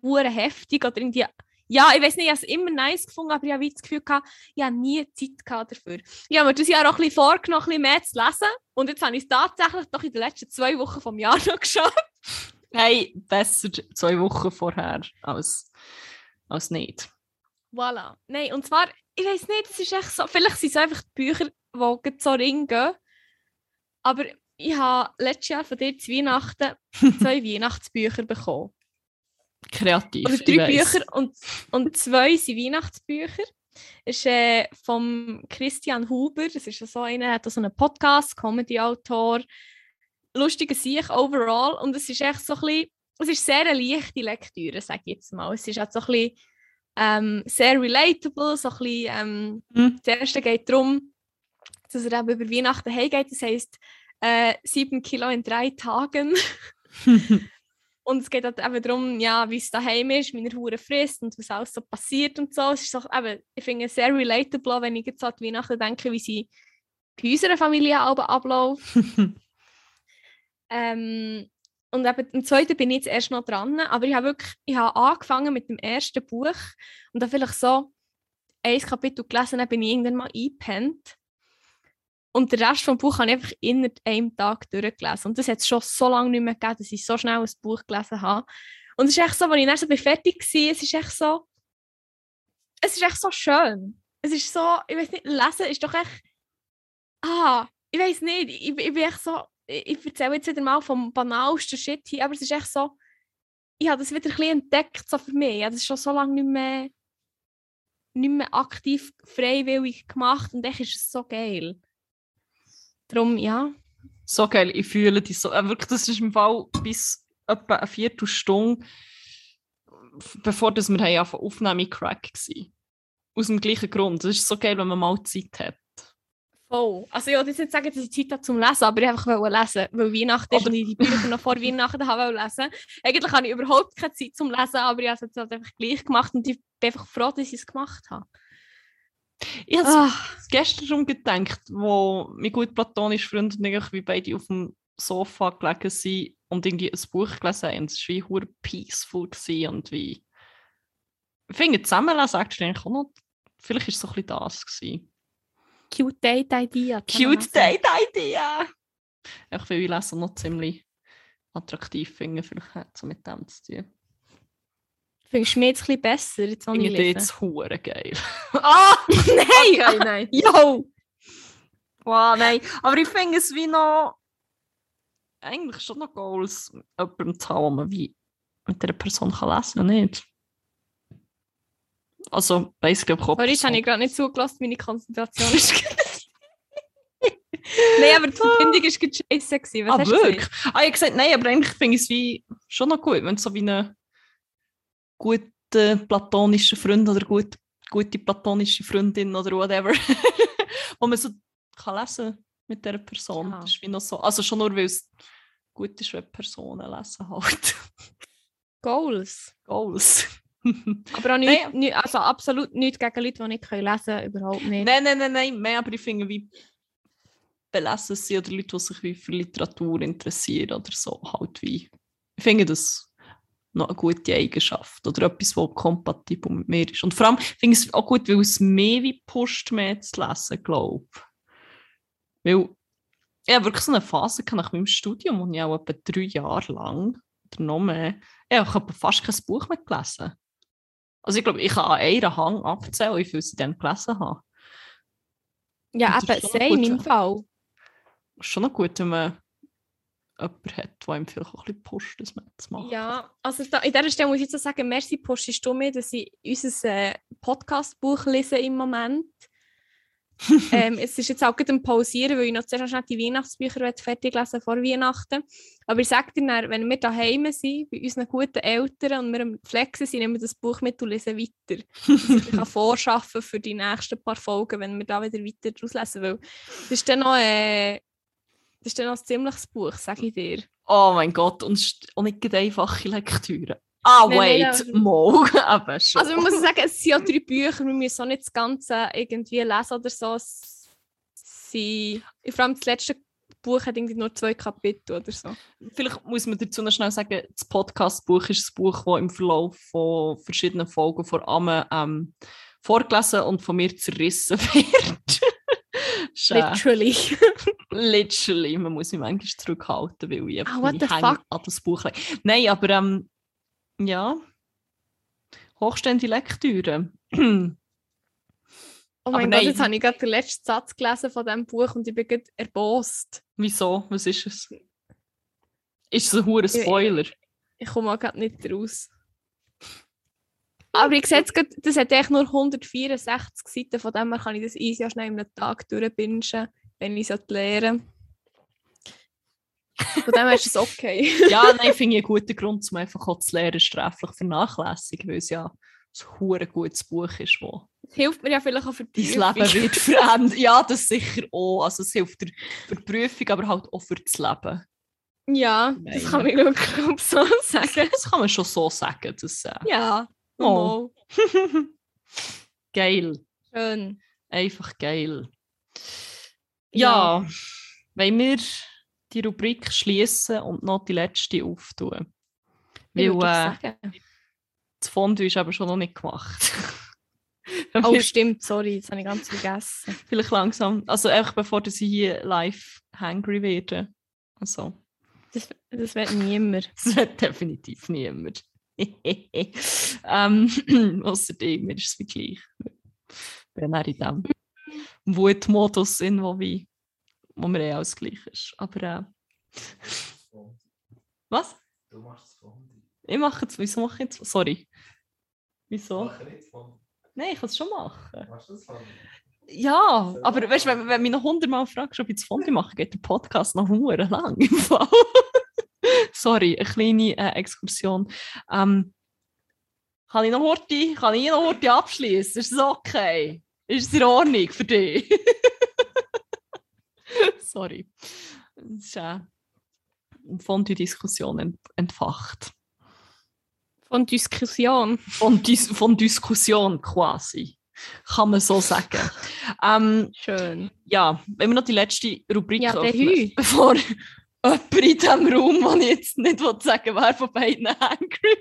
hure heftig oder irgendwie. Ja, ich weiß nicht, ich habe es immer nice gefunden, aber ich habe wie das Gefühl gehabt, ich habe nie Zeit gehabt dafür. Ich habe mir das Jahr auch ein bisschen vorgenommen, ein bisschen mehr zu lesen. Und jetzt habe ich es tatsächlich doch in den letzten zwei Wochen vom Jahr noch geschafft. Hey, besser zwei Wochen vorher als, als nicht. Voilà. Nein, und zwar, ich weiß nicht, es ist echt so, vielleicht sind es einfach die Bücher, die so ringen. Aber ich habe letztes Jahr von dir zu Weihnachten zwei Weihnachtsbücher bekommen. Kreativ. Oder drei. Bücher und, und zwei sind Weihnachtsbücher. Das ist äh, vom Christian Huber. Das ist so einer, hat so einen Podcast, Comedy-Autor. Lustiger Sieg overall. Und es ist echt so ein bisschen, es ist sehr eine leichte Lektüre, sage ich jetzt mal. Es ist halt so ein bisschen ähm, sehr relatable, so ein bisschen, ähm, Hm. das erste geht darum, dass er eben über Weihnachten heimgeht. Das heisst, äh, sieben Kilo in drei Tagen. Und es geht halt eben darum, ja, wie es daheim ist, wie er Hure frisst und was alles so passiert und so. Es ist so, eben, ich finde es sehr relatable, wenn ich jetzt an die Weihnachten denke, wie sie bei unserer Familie abläuft. Ähm, und eben im zweiten bin ich jetzt erst noch dran, aber ich habe wirklich, ich habe angefangen mit dem ersten Buch und dann vielleicht so ein Kapitel gelesen, dann bin ich irgendwann mal eingepennt. Und den Rest vom Buch habe ich einfach innerhalb einem Tag durchgelesen. Und das hat es schon so lange nicht mehr gegeben, dass ich so schnell ein Buch gelesen habe. Und es ist echt so, als ich dann so fertig war, es ist echt so, es ist echt so schön. Es ist so, ich weiß nicht, lesen ist doch echt, ah, ich weiß nicht, ich, ich bin echt so, ich erzähle jetzt wieder mal vom banalsten Shit hier, aber es ist echt so, ich habe das wieder ein bisschen entdeckt so für mich. Ich habe das schon so lange nicht mehr, nicht mehr aktiv freiwillig gemacht und echt ist es so geil. Darum, ja. so geil, ich fühle dich so. Äh, wirklich, das ist im Fall bis etwa eine Viertelstunde, bevor das wir haben aufnehmen, Crack gewesen. Aus dem gleichen Grund. Das ist so geil, wenn man mal Zeit hat. Voll. Also ich wollte jetzt nicht sagen, dass ich Zeit habe zum Lesen, aber ich einfach wollte lesen, weil Weihnachten ist Oder- und ich die Bücher noch vor Weihnachten habe lesen. Eigentlich habe ich überhaupt keine Zeit zum Lesen, aber ich habe es jetzt halt einfach gleich gemacht und ich bin einfach froh, dass ich es gemacht habe. Ich habe Ah, gestern schon gedacht, wo mein gut platonischer Freund und ich wie beide auf dem Sofa gelegen sind und irgendwie ein Buch gelesen haben. Es war wie peaceful und wie... Ich finde, zusammenlesen actually eigentlich auch noch... Vielleicht war es so ein bisschen das. Gewesen. cute Date Idea. Cute Date Idea! Einfach weil ich Lesen noch ziemlich attraktiv finde, vielleicht hat es mit dem zu tun. Findest du mich jetzt ein bisschen besser, jetzt Ich ich finde jetzt hure geil. ah! Nein! Okay, nein. Yo! Wow, nein. Aber ich finde es wie noch. Eigentlich schon noch Goals, jemandem zu haben, man wie mit dieser Person kann lesen kann, nicht? Also, basically, ob Sorry, jetzt habe ich gerade nicht zugelassen, meine Konzentration ist. Nein, aber die Verbindung war gerade scheiße. Was Ah, wirklich? Ah, ich habe gesagt, nein, aber eigentlich finde ich es wie schon noch gut, wenn es so wie einen guten platonischen Freund oder gut, gute platonische Freundin oder whatever, wo man so kann lesen mit dieser Person. Ja. Das ist wie noch so. Also schon nur, weil es gut ist, wenn Personen lesen halt. Goals. Goals. Aber auch nicht, Nein. nicht, also absolut nicht gegen Leute, die nicht können lesen können, überhaupt nicht. Nein, nein, nein, nein, mehr, aber ich finde, wie belesen sie oder Leute, die sich wie für Literatur interessieren oder so, halt wie. Ich finde das noch eine gute Eigenschaft oder etwas, was kompatibel mit mir ist. Und vor allem finde ich es auch gut, weil es mehr wie pusht, mehr zu lesen, glaube ich. Weil ich habe wirklich so eine Phase nach meinem Studium, und ich auch etwa drei Jahre lang oder noch mehr, ich habe fast kein Buch mehr gelesen. Also ich glaube, ich kann an einer Hand abzählen, wie viel sie dann gelesen habe. ja, das eben, gut, im ja. Fall. schon noch gut, wenn man jemanden hat, der ihm vielleicht auch ein bisschen pusht, das zu machen. Ja, also da, in dieser Stelle muss ich jetzt sagen, merci postest du mir, dass ich unser äh, Podcast-Buch lese im Moment. ähm, es ist jetzt auch gerade am Pausieren, weil ich noch zuerst noch schnell die Weihnachtsbücher fertig lesen vor Weihnachten. Aber ich sage dir dann, wenn wir daheim sind, bei unseren guten Eltern und wir am Flexen sind, nehmen wir das Buch mit und lesen weiter. Ich kann vorschaffen für die nächsten paar Folgen, wenn wir da wieder weiter daraus lesen. Weil das ist dann noch, äh, das ist dann ein ziemliches Buch, sage ich dir. Oh mein Gott, und auch nicht einfache Lektüre. Ah, Nein, nein, wait, mal. Eben schon. Also man muss sagen, es sind ja drei Bücher, wir müssen auch nicht das Ganze irgendwie lesen oder so. Es sind, vor allem das letzte Buch hat irgendwie nur zwei Kapitel oder so. Vielleicht muss man dazu noch schnell sagen, das Podcast-Buch ist ein Buch, das im Verlauf von verschiedenen Folgen von Amme ähm, vorgelesen und von mir zerrissen wird. Literally. Literally, man muss mich manchmal zurückhalten, weil ich einfach Ah, what the fuck? an das Buch. Nein, aber ähm, ja, hochstehende Lektüre. Oh Aber mein Gott, nein. jetzt habe ich gerade den letzten Satz gelesen von diesem Buch und ich bin gerade erbost. Wieso? Was ist es? Ist es ein hoher Spoiler? Ich komme auch gerade nicht raus. Aber ich sehe jetzt das hat echt nur 164 Seiten, von dem her kann ich das easy auch schnell in einem Tag durchbingen, wenn ich es lernen Von dem her ist es okay. ja, nein, finde ich einen guten Grund, um einfach auch zu lernen, straflich vernachlässigen, weil es ja ein hure gutes Buch ist, wo Das hilft mir ja vielleicht auch für die dein Leben wird verändern. Ja, das sicher auch. Also es hilft für die Prüfung, aber halt auch für das Leben. Ja, Nein. das kann man wirklich so sagen. Das kann man schon so sagen. Das, äh, Ja, Oh. geil. schön. Einfach geil. Ja, wenn wir die Rubrik schließen und noch die letzte auftun. Weil äh, das Fondue ist aber schon noch nicht gemacht. Oh, stimmt, sorry, das habe ich ganz vergessen. Vielleicht langsam. Also einfach bevor ich hier live hungry werde. Also, Das, das wird niemand. das wird definitiv niemand. ähm, außerdem mir ist es wie gleich. Ich bin auch in dem Wutmodus in, wo, wie, wo mir eh alles gleich ist. Aber äh, was? Du machst es von Ich mache jetzt, wieso mache ich jetzt? Sorry. Wieso? Mach nicht von. Nein, ich kann es schon machen. Machst du das von? Ja, aber weißt, du, wenn, wenn du mich noch hundertmal fragst, ob ich das Fondi mache, geht der Podcast noch hure lang im Fall. Sorry, eine kleine äh, Exkursion. Ähm, kann ich noch Horti, kann ich noch Horti abschließen? Ist das okay? Ist es in Ordnung für dich? Sorry. Das ist äh, Fondue-Diskussion ent entfacht. Von Diskussion. Von, Dis von Diskussion quasi. Kann man so sagen. ähm, Schön. ja, wenn wir noch die letzte Rubrik Ja, öffnen, bevor jemand in diesem Raum, wo ich jetzt nicht will sagen wer von beiden angry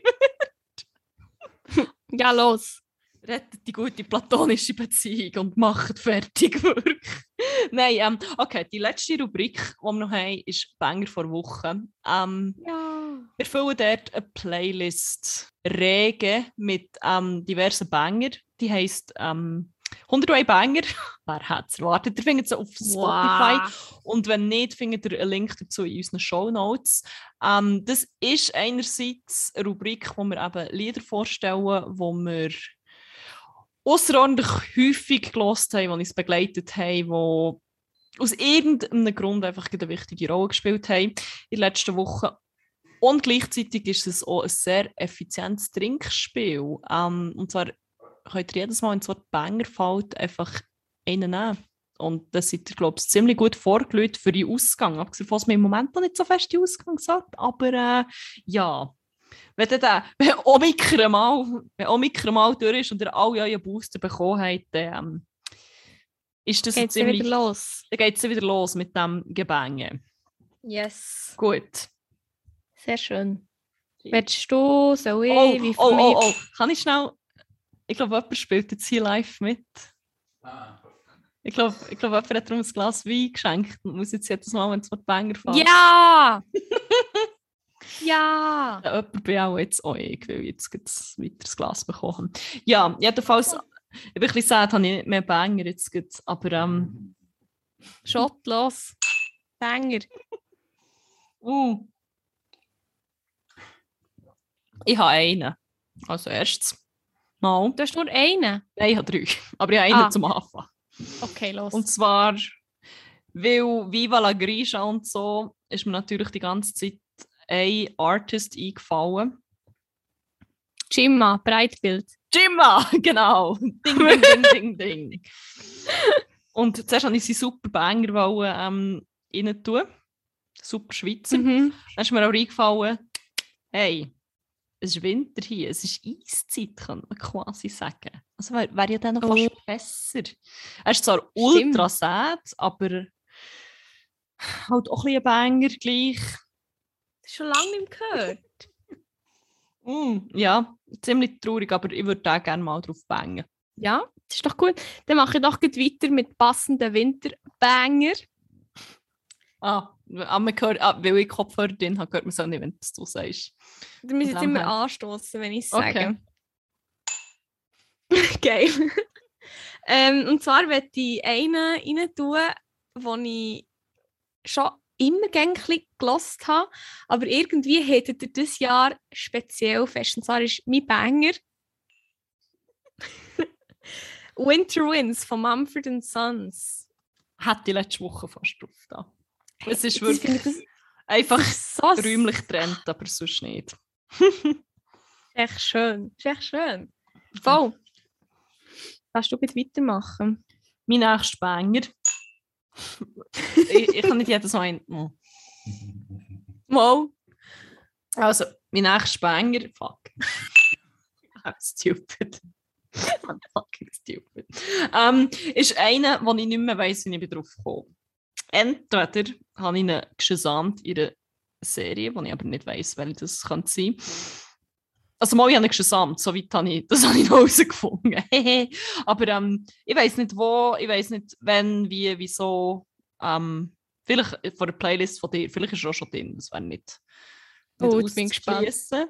Ja, los. rettet die gute platonische Beziehung und macht fertig wirklich. Nein, ähm, okay, die letzte Rubrik, die wir noch haben, ist Banger vor Woche. Ähm, Ja. wir füllen dort eine Playlist rege mit ähm, diversen Banger. Die heisst ähm, 101 Banger. Wer hat es erwartet? Ihr findet sie auf Spotify. Und wenn nicht, findet ihr einen Link dazu in unseren Show Notes. Ähm, das ist einerseits eine Rubrik, wo wir eben Lieder vorstellen, wo wir außerordentlich häufig gelost haben, die uns begleitet haben, die aus irgendeinem Grund einfach eine wichtige Rolle gespielt haben in der letzten Woche. Und gleichzeitig ist es auch ein sehr effizientes Trinkspiel. Ähm, und zwar könnt ihr jedes Mal, wenn das Wort Banger fällt, einfach einen nehmen. Und das seid ihr, glaube ich, ziemlich gut vorgelegt für den Ausgang. Abgesehen davon, dass man im Moment noch nicht so fest den Ausgang sagt. Aber äh, ja, wenn, der, wenn Omikron mal, wenn Omikron mal durch ist und ihr alle euren Booster bekommen habt, dann ähm, ist das Geht's ziemlich... wieder los? Dann geht es wieder los mit dem Gebänge. Yes. Gut. Sehr schön. Willst du, soll ich, Oh, wie oh, für oh, mich? oh. Kann ich schnell... Ich glaube, jemand spielt jetzt hier live mit. Ah, Ich glaube, ich glaub, jemand hat darum ein Glas Wein geschenkt und muss jetzt jedes Mal, wenn es Wort Banger fällt. Ja! ja! Ja, Jemand bin auch jetzt auch ich, weil ich jetzt ein weiteres Glas bekommen. Ja, jedenfalls, ich bin ein bisschen sad, habe ich nicht mehr Banger jetzt gleich, aber ähm, Shot los. Banger. uh. ich habe einen. Also erstes Mal. Du hast nur einen? Nein, ich habe drei, aber ich habe einen Ah. zum Anfang. Okay, los. Und zwar, weil Viva la Grisha und so, ist mir natürlich die ganze Zeit ein Artist eingefallen. Jimma, Breitbild. Jimma, genau. Ding, ding, ding, ding, ding. Und zuerst wollte ich sie super Banger ähm, rein tun. Super Schweizer. Mhm. Dann ist mir auch eingefallen, hey, es ist Winter hier, es ist Eiszeit, kann man quasi sagen. Also wäre wär ja dann noch fast Oh. besser. Er ist zwar ultra sad, aber halt auch ein bisschen ein Banger gleich. Das ist schon lange nicht gehört. Mm, ja, ziemlich traurig, aber ich würde da gerne mal drauf bangen. Ja, das ist doch gut. Dann mache ich doch gleich weiter mit passenden Winterbanger. Ah, ah, man hört, ah, weil ich Kopfhörer drin habe, hört man es auch nicht, wenn du sagst. Du musst jetzt immer anstoßen, wenn ich es Okay. sage. Geil. ähm, und zwar werde ich einen rein tun, den ich schon immer gerne gehört habe, aber irgendwie hättet ihr dieses Jahr speziell fest. Und zwar ist mein Banger Winter Winds von Mumford Sons. Hätte ich letzte Woche fast drauf da. Es ist Ich wirklich das einfach so räumlich getrennt, aber sonst nicht. echt schön. Ist echt schön. Voll. Kannst du bitte weitermachen? Mein nächster Banger. ich, ich kann nicht jedes Mal ein. Oh. Mal. Also, mein nächster Banger. Fuck. I'm stupid. I'm fucking stupid. Ähm, ist einer, wo ich nicht mehr weiss, wie ich drauf komme. Entweder habe ich ihn gesamt in einer Serie, wo ich aber nicht weiss, welche das kann sein Also mal ich habe ihn gesamt, so weit habe ich, das habe ich noch herausgefunden. aber ähm, ich weiss nicht wo, ich weiss nicht wenn, wie, wieso. Ähm, vielleicht von der Playlist von dir, vielleicht ist er auch schon drin, das wäre nicht, nicht Oh, jetzt bin ich gespannt.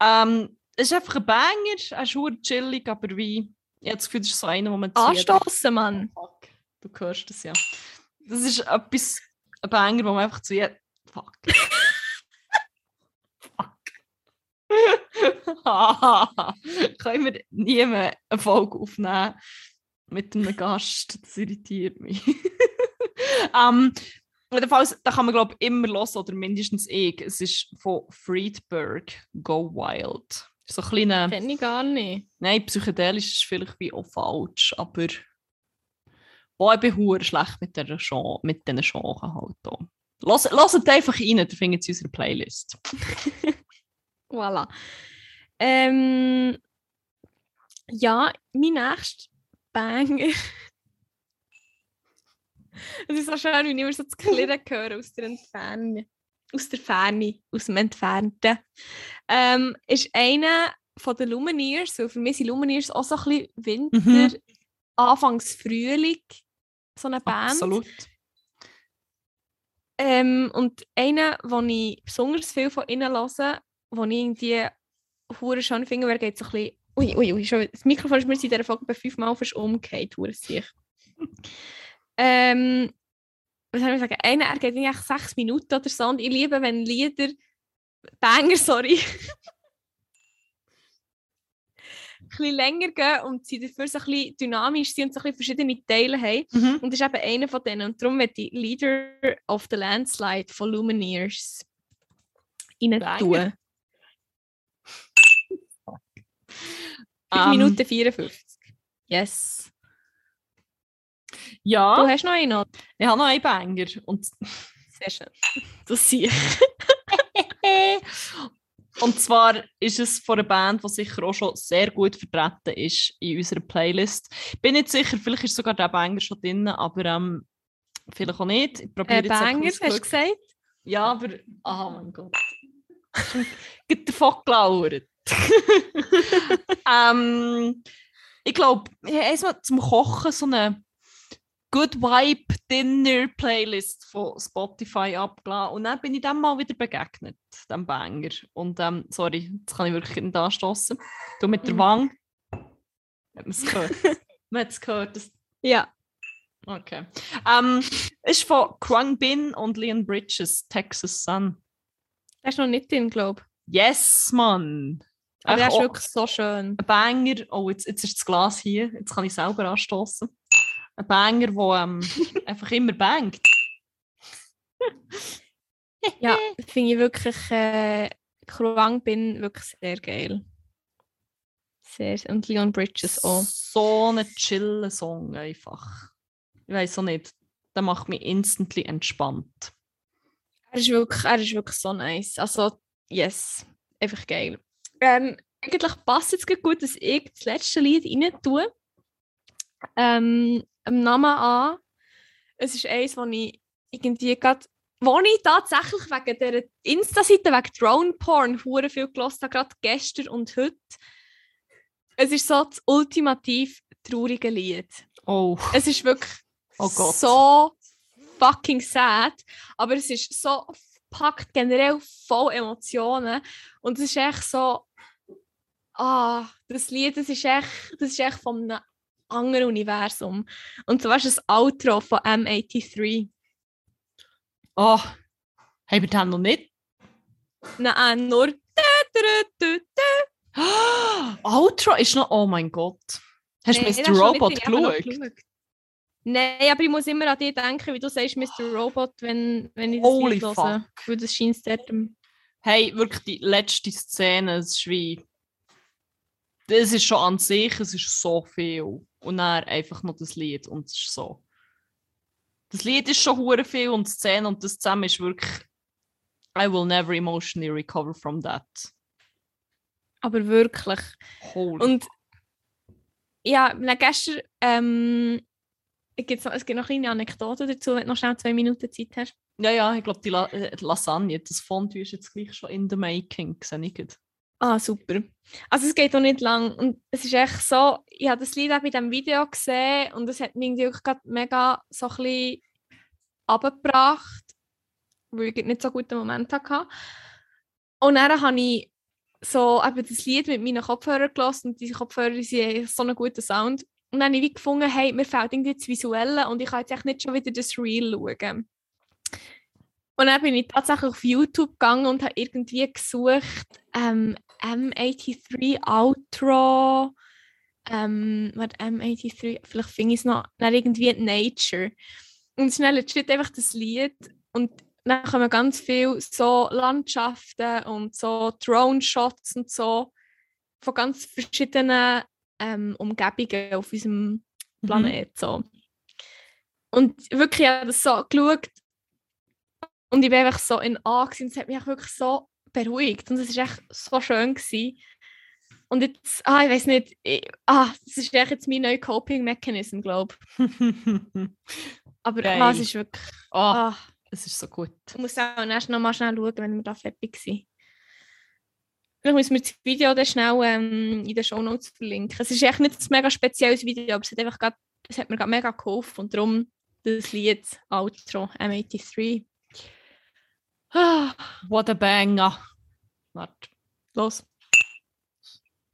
Ähm, es ist einfach ein Banger, er ist chillig, aber wie, ich habe das Gefühl, das ist so einer, wo man Anstoßen, Mann. Fuck, du hörst das ja. Das ist etwas, ein Banger, wo man einfach zu jedem... Fuck. Fuck. Können wir nie mehr eine Folge aufnehmen mit einem Gast? Das irritiert mich. ähm, jedenfalls, da kann man glaube ich immer los oder mindestens ich. Es ist von Friedberg, Go Wild. So ein kleiner... Kenne ich gar nicht. Nein, psychedelisch ist vielleicht wie auch falsch, aber boah, ich bin hure schlecht mit, der Genre, mit diesen Genres halt auch. Lasst lasst einfach rein, dann findet sie unsere Playlist. Voilà. Ähm, ja, mein nächster Banger. Es ist so schön, wenn ich immer so das Klirren höre aus der Entfernung. Aus der Ferne, aus dem Entfernten. Ähm, ist einer von den Lumineers. Und für mich sind Lumineers auch so ein bisschen Winter, Mhm. Anfangs Frühling, so eine Band. Absolut. Ähm, und einer, wo ich besonders viel von ihnen höre, wo ich irgendwie hure schön finde, wer geht so ein bisschen. Ui, ui, ui, schon, das Mikrofon ist mir in dieser Folge bei fünfmal fast umgekehrt, hure sich. ähm, was soll ich sagen? Einer, er geht eigentlich sechs Minuten oder so und ich liebe, wenn Lieder, Banger, sorry, bisschen länger gehen und sie dafür so ein bisschen dynamisch sind und so ein bisschen verschiedene Teile haben. Mhm. Und das ist eben einer von denen. Und darum wird die Leader of the Landslide von Lumineers rein tun. 5 Ähm, Minuten 54. Yes. Ja, Du hast noch einen, oder? ich habe noch einen Banger. Und Sehr schön. das sehe ich. Und zwar ist es von einer Band, die sicher auch schon sehr gut vertreten ist in unserer Playlist. Bin nicht sicher, vielleicht ist sogar der Banger schon drin, aber ähm, vielleicht auch nicht. Ich probiere Äh, jetzt Banger, hast du gesagt? Ja, aber. Oh mein Gott. Geht davon gelauert. ähm, ich glaube, ich habe erstmal zum Kochen so eine Good Vibe Dinner Playlist von Spotify abgeladen. Und dann bin ich dem mal wieder begegnet, dem Banger. Und ähm, sorry, jetzt kann ich wirklich nicht anstoßen. Du mit der Mhm. Wange. Hat man es gehört? man hat es gehört. Das Ja. Okay. Ähm, ist von Kwang Bin und Leon Bridges, Texas Sun. Der ist noch nicht drin, glaube ich. Yes, Mann! Aber der Echt ist auch wirklich so schön. Ein Banger. Oh, jetzt, jetzt ist das Glas hier. Jetzt kann ich selber anstoßen. Ein Banger, der ähm, einfach immer bangt. Ja, finde ich wirklich, äh, Kruang bin wirklich sehr geil. Sehr, und Leon Bridges auch. So ein chiller Song einfach. Ich weiß auch nicht. Der macht mich instantly entspannt. Er ist wirklich, er ist wirklich so nice. Also, yes, einfach geil. Ähm, eigentlich passt es gut, dass ich das letzte Lied rein tue. Ähm, am Namen an. Es ist eins, wo ich irgendwie gerade, wo ich tatsächlich wegen dieser Insta-Seite, wegen Drone-Porn, hure viel gelost habe, gerade gestern und heute. Es ist so das ultimativ traurige Lied. Oh, Es ist wirklich Oh so fucking sad, aber es ist so packt generell voll Emotionen und es ist echt so ah, das Lied, das ist echt, das ist echt von einem anderen Universum. Und zwar ist das Outro von M83. oh. Haben wir den noch nicht? Nein, nur dü, dü, dü. Outro ist noch. Oh mein Gott. Hast du Nein, Mr. das nicht Robot geschaut? Nein, aber ich muss immer an dich denken, wie du sagst, Mr. Robot, wenn, wenn ich das Holy Lied höre. fuck. Weil das scheint dort Hey, wirklich die letzte Szene, es ist wie. Das ist schon an sich, es ist so viel. Und dann einfach noch das Lied und es ist so. Das Lied ist schon hure viel und die Szene und das zusammen ist wirklich. I will never emotionally recover from that. Aber wirklich. Holy. Und ja, gestern ähm, gibt's noch, es gibt noch eine kleine Anekdote dazu, wenn du noch schnell zwei Minuten Zeit hast. ja, ja, ich glaube, die La äh, Lasagne, das Fondue ist jetzt gleich schon in the making, sehe ich gerade. Ah, super. Also es geht auch nicht lang und es ist echt so, ich habe das Lied auch bei diesem Video gesehen und es hat mich irgendwie gerade mega so ein bisschen abgebracht, weil ich nicht so guten Moment hatte. Und dann habe ich so eben das Lied mit meinen Kopfhörern gelassen und diese Kopfhörer sind so einen guten Sound. Und dann habe ich gefunden, hey, mir fehlt irgendwie das Visuelle und ich kann jetzt echt nicht schon wieder das Reel schauen. Und dann bin ich tatsächlich auf YouTube gegangen und habe irgendwie gesucht, ähm, M83 Outro, ähm, warte, M83, vielleicht finde ich es noch, dann irgendwie Nature. Und schnell steht einfach das Lied und dann kommen ganz viel so Landschaften und so Drone-Shots und so von ganz verschiedenen ähm, Umgebungen auf unserem Planet. So. Und wirklich, ich habe das so geschaut und ich bin einfach so in A gewesen, es hat mich wirklich so beruhigt und es war echt so schön. Gewesen. Und jetzt, ah, ich weiß nicht, ich, ah, das ist echt jetzt mein neuer Coping-Mechanism, glaube ich. Aber Geil. ah, es ist wirklich, oh, ah, es ist so gut. ich muss auch erst noch mal schnell schauen, wenn wir da fertig sind. Vielleicht müssen wir das Video dann schnell ähm, in den Shownotes verlinken. Es ist echt nicht ein mega spezielles Video, aber es hat, einfach grad, es hat mir gerade mega geholfen und darum das Lied, Outro, M83. Ah, What a banger. Warte. los.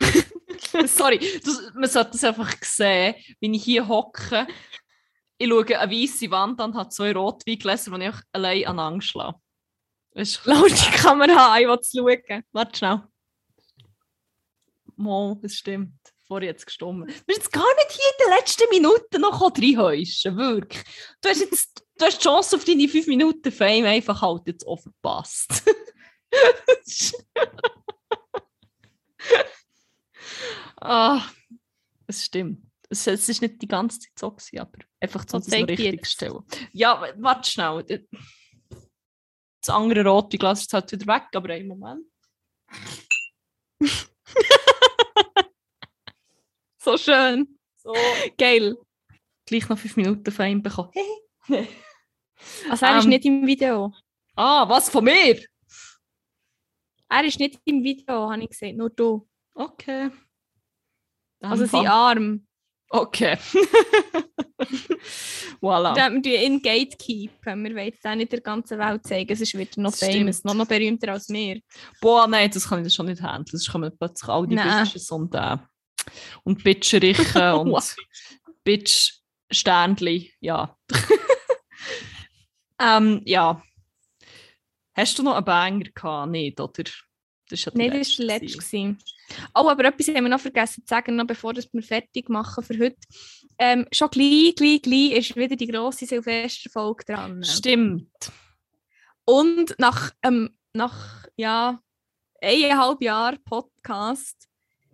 Sorry, das, man sollte das einfach sehen, wenn ich hier hocke. Ich schaue eine weiße Wand an, habe zwei Rotweingläser, die ich allein an Angst schlage. Weißt du, Laut die Kamera an, ich will es schauen. Warte schnell. Mo, es stimmt. Vorher jetzt gestummen. Du bist jetzt gar nicht hier in den letzten Minuten noch reinhäuschen, wirklich. Du hast jetzt du hast die Chance auf deine 5 Minuten Fame einfach halt jetzt auch verpasst. Ah, es stimmt. Es, es ist nicht die ganze Zeit so, gewesen, aber einfach Was das richtig stellen. Ja, warte schnell. Das andere rote Glas ist halt wieder weg, aber einen Moment. So schön. So, Geil. gleich noch fünf Minuten von ihm bekommen. Also er ist Ähm. nicht im Video. ah, was von mir? Er ist nicht im Video, habe ich gesehen. Nur du. Okay. Also Dann sein fang- Arm. Okay. voilà. Den wir in Gatekeepen. Wir wollen es auch nicht der ganzen Welt zeigen. Es ist wieder noch Das famous, noch, noch berühmter als wir. Boah, nein, das kann ich schon nicht handeln. Sonst kommen plötzlich all die. Bitches und, äh, und Bitcherichen und Wow. Bitch-Sternli. Ja. Ähm, ja. Hast du noch einen Banger gehabt? Nicht, oder? Das ja Nein, das war der letzte. Oh, aber etwas haben wir noch vergessen zu sagen, noch bevor wir fertig machen für heute. Ähm, schon gleich, gleich, gleich ist wieder die grosse Silvesterfolge dran. Stimmt. Und nach, ähm, nach ja, eineinhalb Jahren Podcast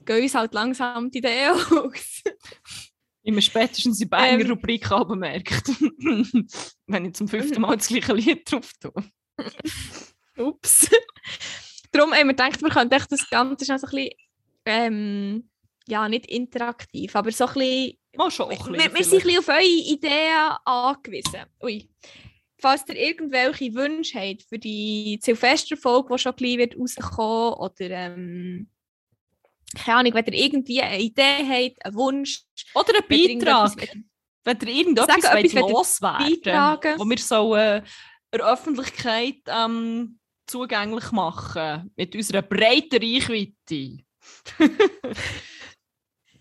gehen uns halt langsam die Ideen aus. Immer spätestens Ähm. Banger-Rubrik ähm, bemerkt. Wenn ich zum fünften Mal das gleiche Lied drauf tue. Ups. Darum haben wir gedacht, wir könnten das Ganze schon so ein bisschen, ähm, ja, nicht interaktiv, aber so ein bisschen Mal schon ein wir, bisschen wir sind ein bisschen auf eure Ideen angewiesen. Ui. Falls ihr irgendwelche Wünsche habt für die Silvesterfolge, die schon gleich wird rauskommen oder ähm, keine Ahnung, wenn ihr irgendwie eine Idee habt, einen Wunsch, Oder ein wenn ihr irgendetwas Beitrag. Wenn ihr irgendetwas wenn ihr loswerden beitragen. wo wir so äh, der Öffentlichkeit ähm, zugänglich machen, mit unserer breiten Reichweite.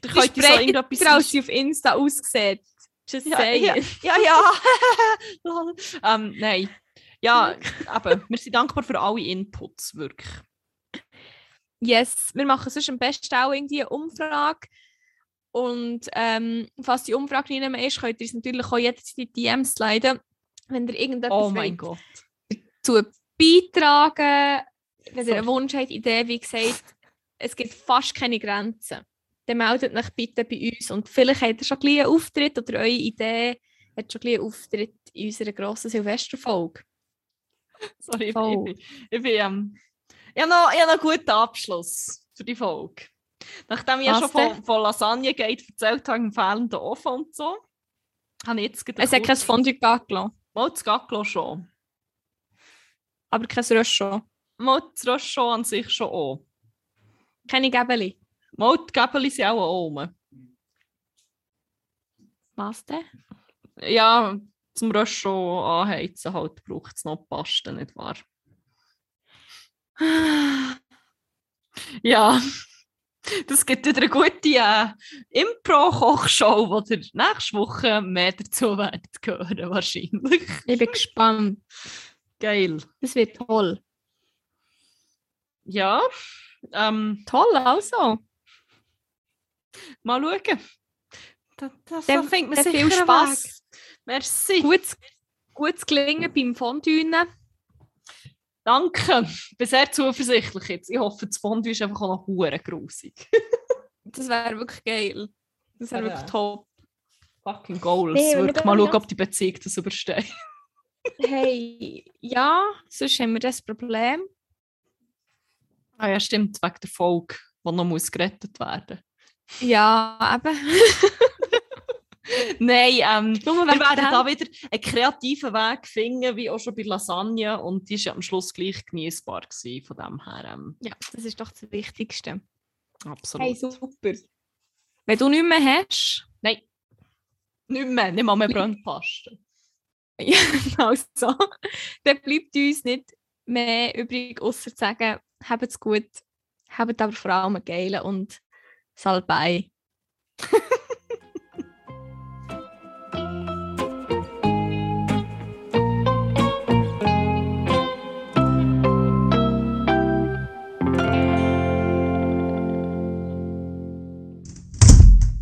da könnt ihr so irgendetwas... als sie auf Insta aussieht. Just Ja, ja, ja, ja. ähm, nein. Ja, eben, wir sind dankbar für alle Inputs, wirklich. Yes, wir machen sonst am besten auch irgendwie eine Umfrage. Und ähm, falls die Umfrage nicht mehr ist, könnt ihr uns natürlich auch jetzt die DMs leiten, wenn ihr irgendetwas Oh mein. Gott. dazu beitragen. Wenn ihr einen Wunsch habt, Idee, wie gesagt, es gibt fast keine Grenzen. Dann meldet euch bitte bei uns. Und vielleicht habt ihr schon einen Auftritt oder eure Idee hat schon einen Auftritt in unserer grossen Silvesterfolge. Sorry, ich, Voll. bin, ich, bin, ich, bin, ähm, ich habe noch, ich habe noch einen guten Abschluss für die Folge. Nachdem ich ja schon von, von Lasagne geht erzählt habe, im fehlenden Ofen und so, habe ich jetzt gerade Es hat kein Fondue gelassen, Mal das Gacklo schon. aber kein Röschon. Mal das Röschon an sich schon auch. Keine Gäbeli. Mal die Gäbeli sind auch oben. Was denn? Ja, zum Röschon anheizen halt braucht es noch Paste, nicht wahr? Ja, das gibt wieder eine gute äh, Impro-Kochshow, wo ihr nächste Woche mehr dazu werdet hören, wahrscheinlich. Ich bin gespannt. Geil. Das wird toll. Ja, ähm, Toll, also. mal schauen. Da, das, Dann- da findet man sicher viel Spass. Weg. Merci. Gutes, gutes Gelingen beim Fondue. Danke. Ich bin sehr zuversichtlich jetzt. Ich hoffe, das Fondue ist einfach auch noch hure grusig. Das wäre wirklich geil. Das wäre Ja. wirklich top. Fucking Goals. Wir Wirklich mal schauen, ob die Beziehung das übersteht. Hey, ja, sonst haben wir das Problem. Ah ja, stimmt, wegen der Folge, die noch muss gerettet werden Ja, eben. Nein, ähm, Nur wir werden da wieder einen kreativen Weg finden, wie auch schon bei Lasagne. Und die ist ja am Schluss gleich genießbar gewesen. Von dem her, ähm, Ja, das ist doch das Wichtigste. absolut. Hey, super. Wenn du nicht mehr hast, Nein, nicht mehr, nicht mal mehr Brandpaste. ja, also, dann bleibt uns nicht mehr übrig, außer zu sagen, habt es gut, habt aber vor allem einen geilen und Salbei.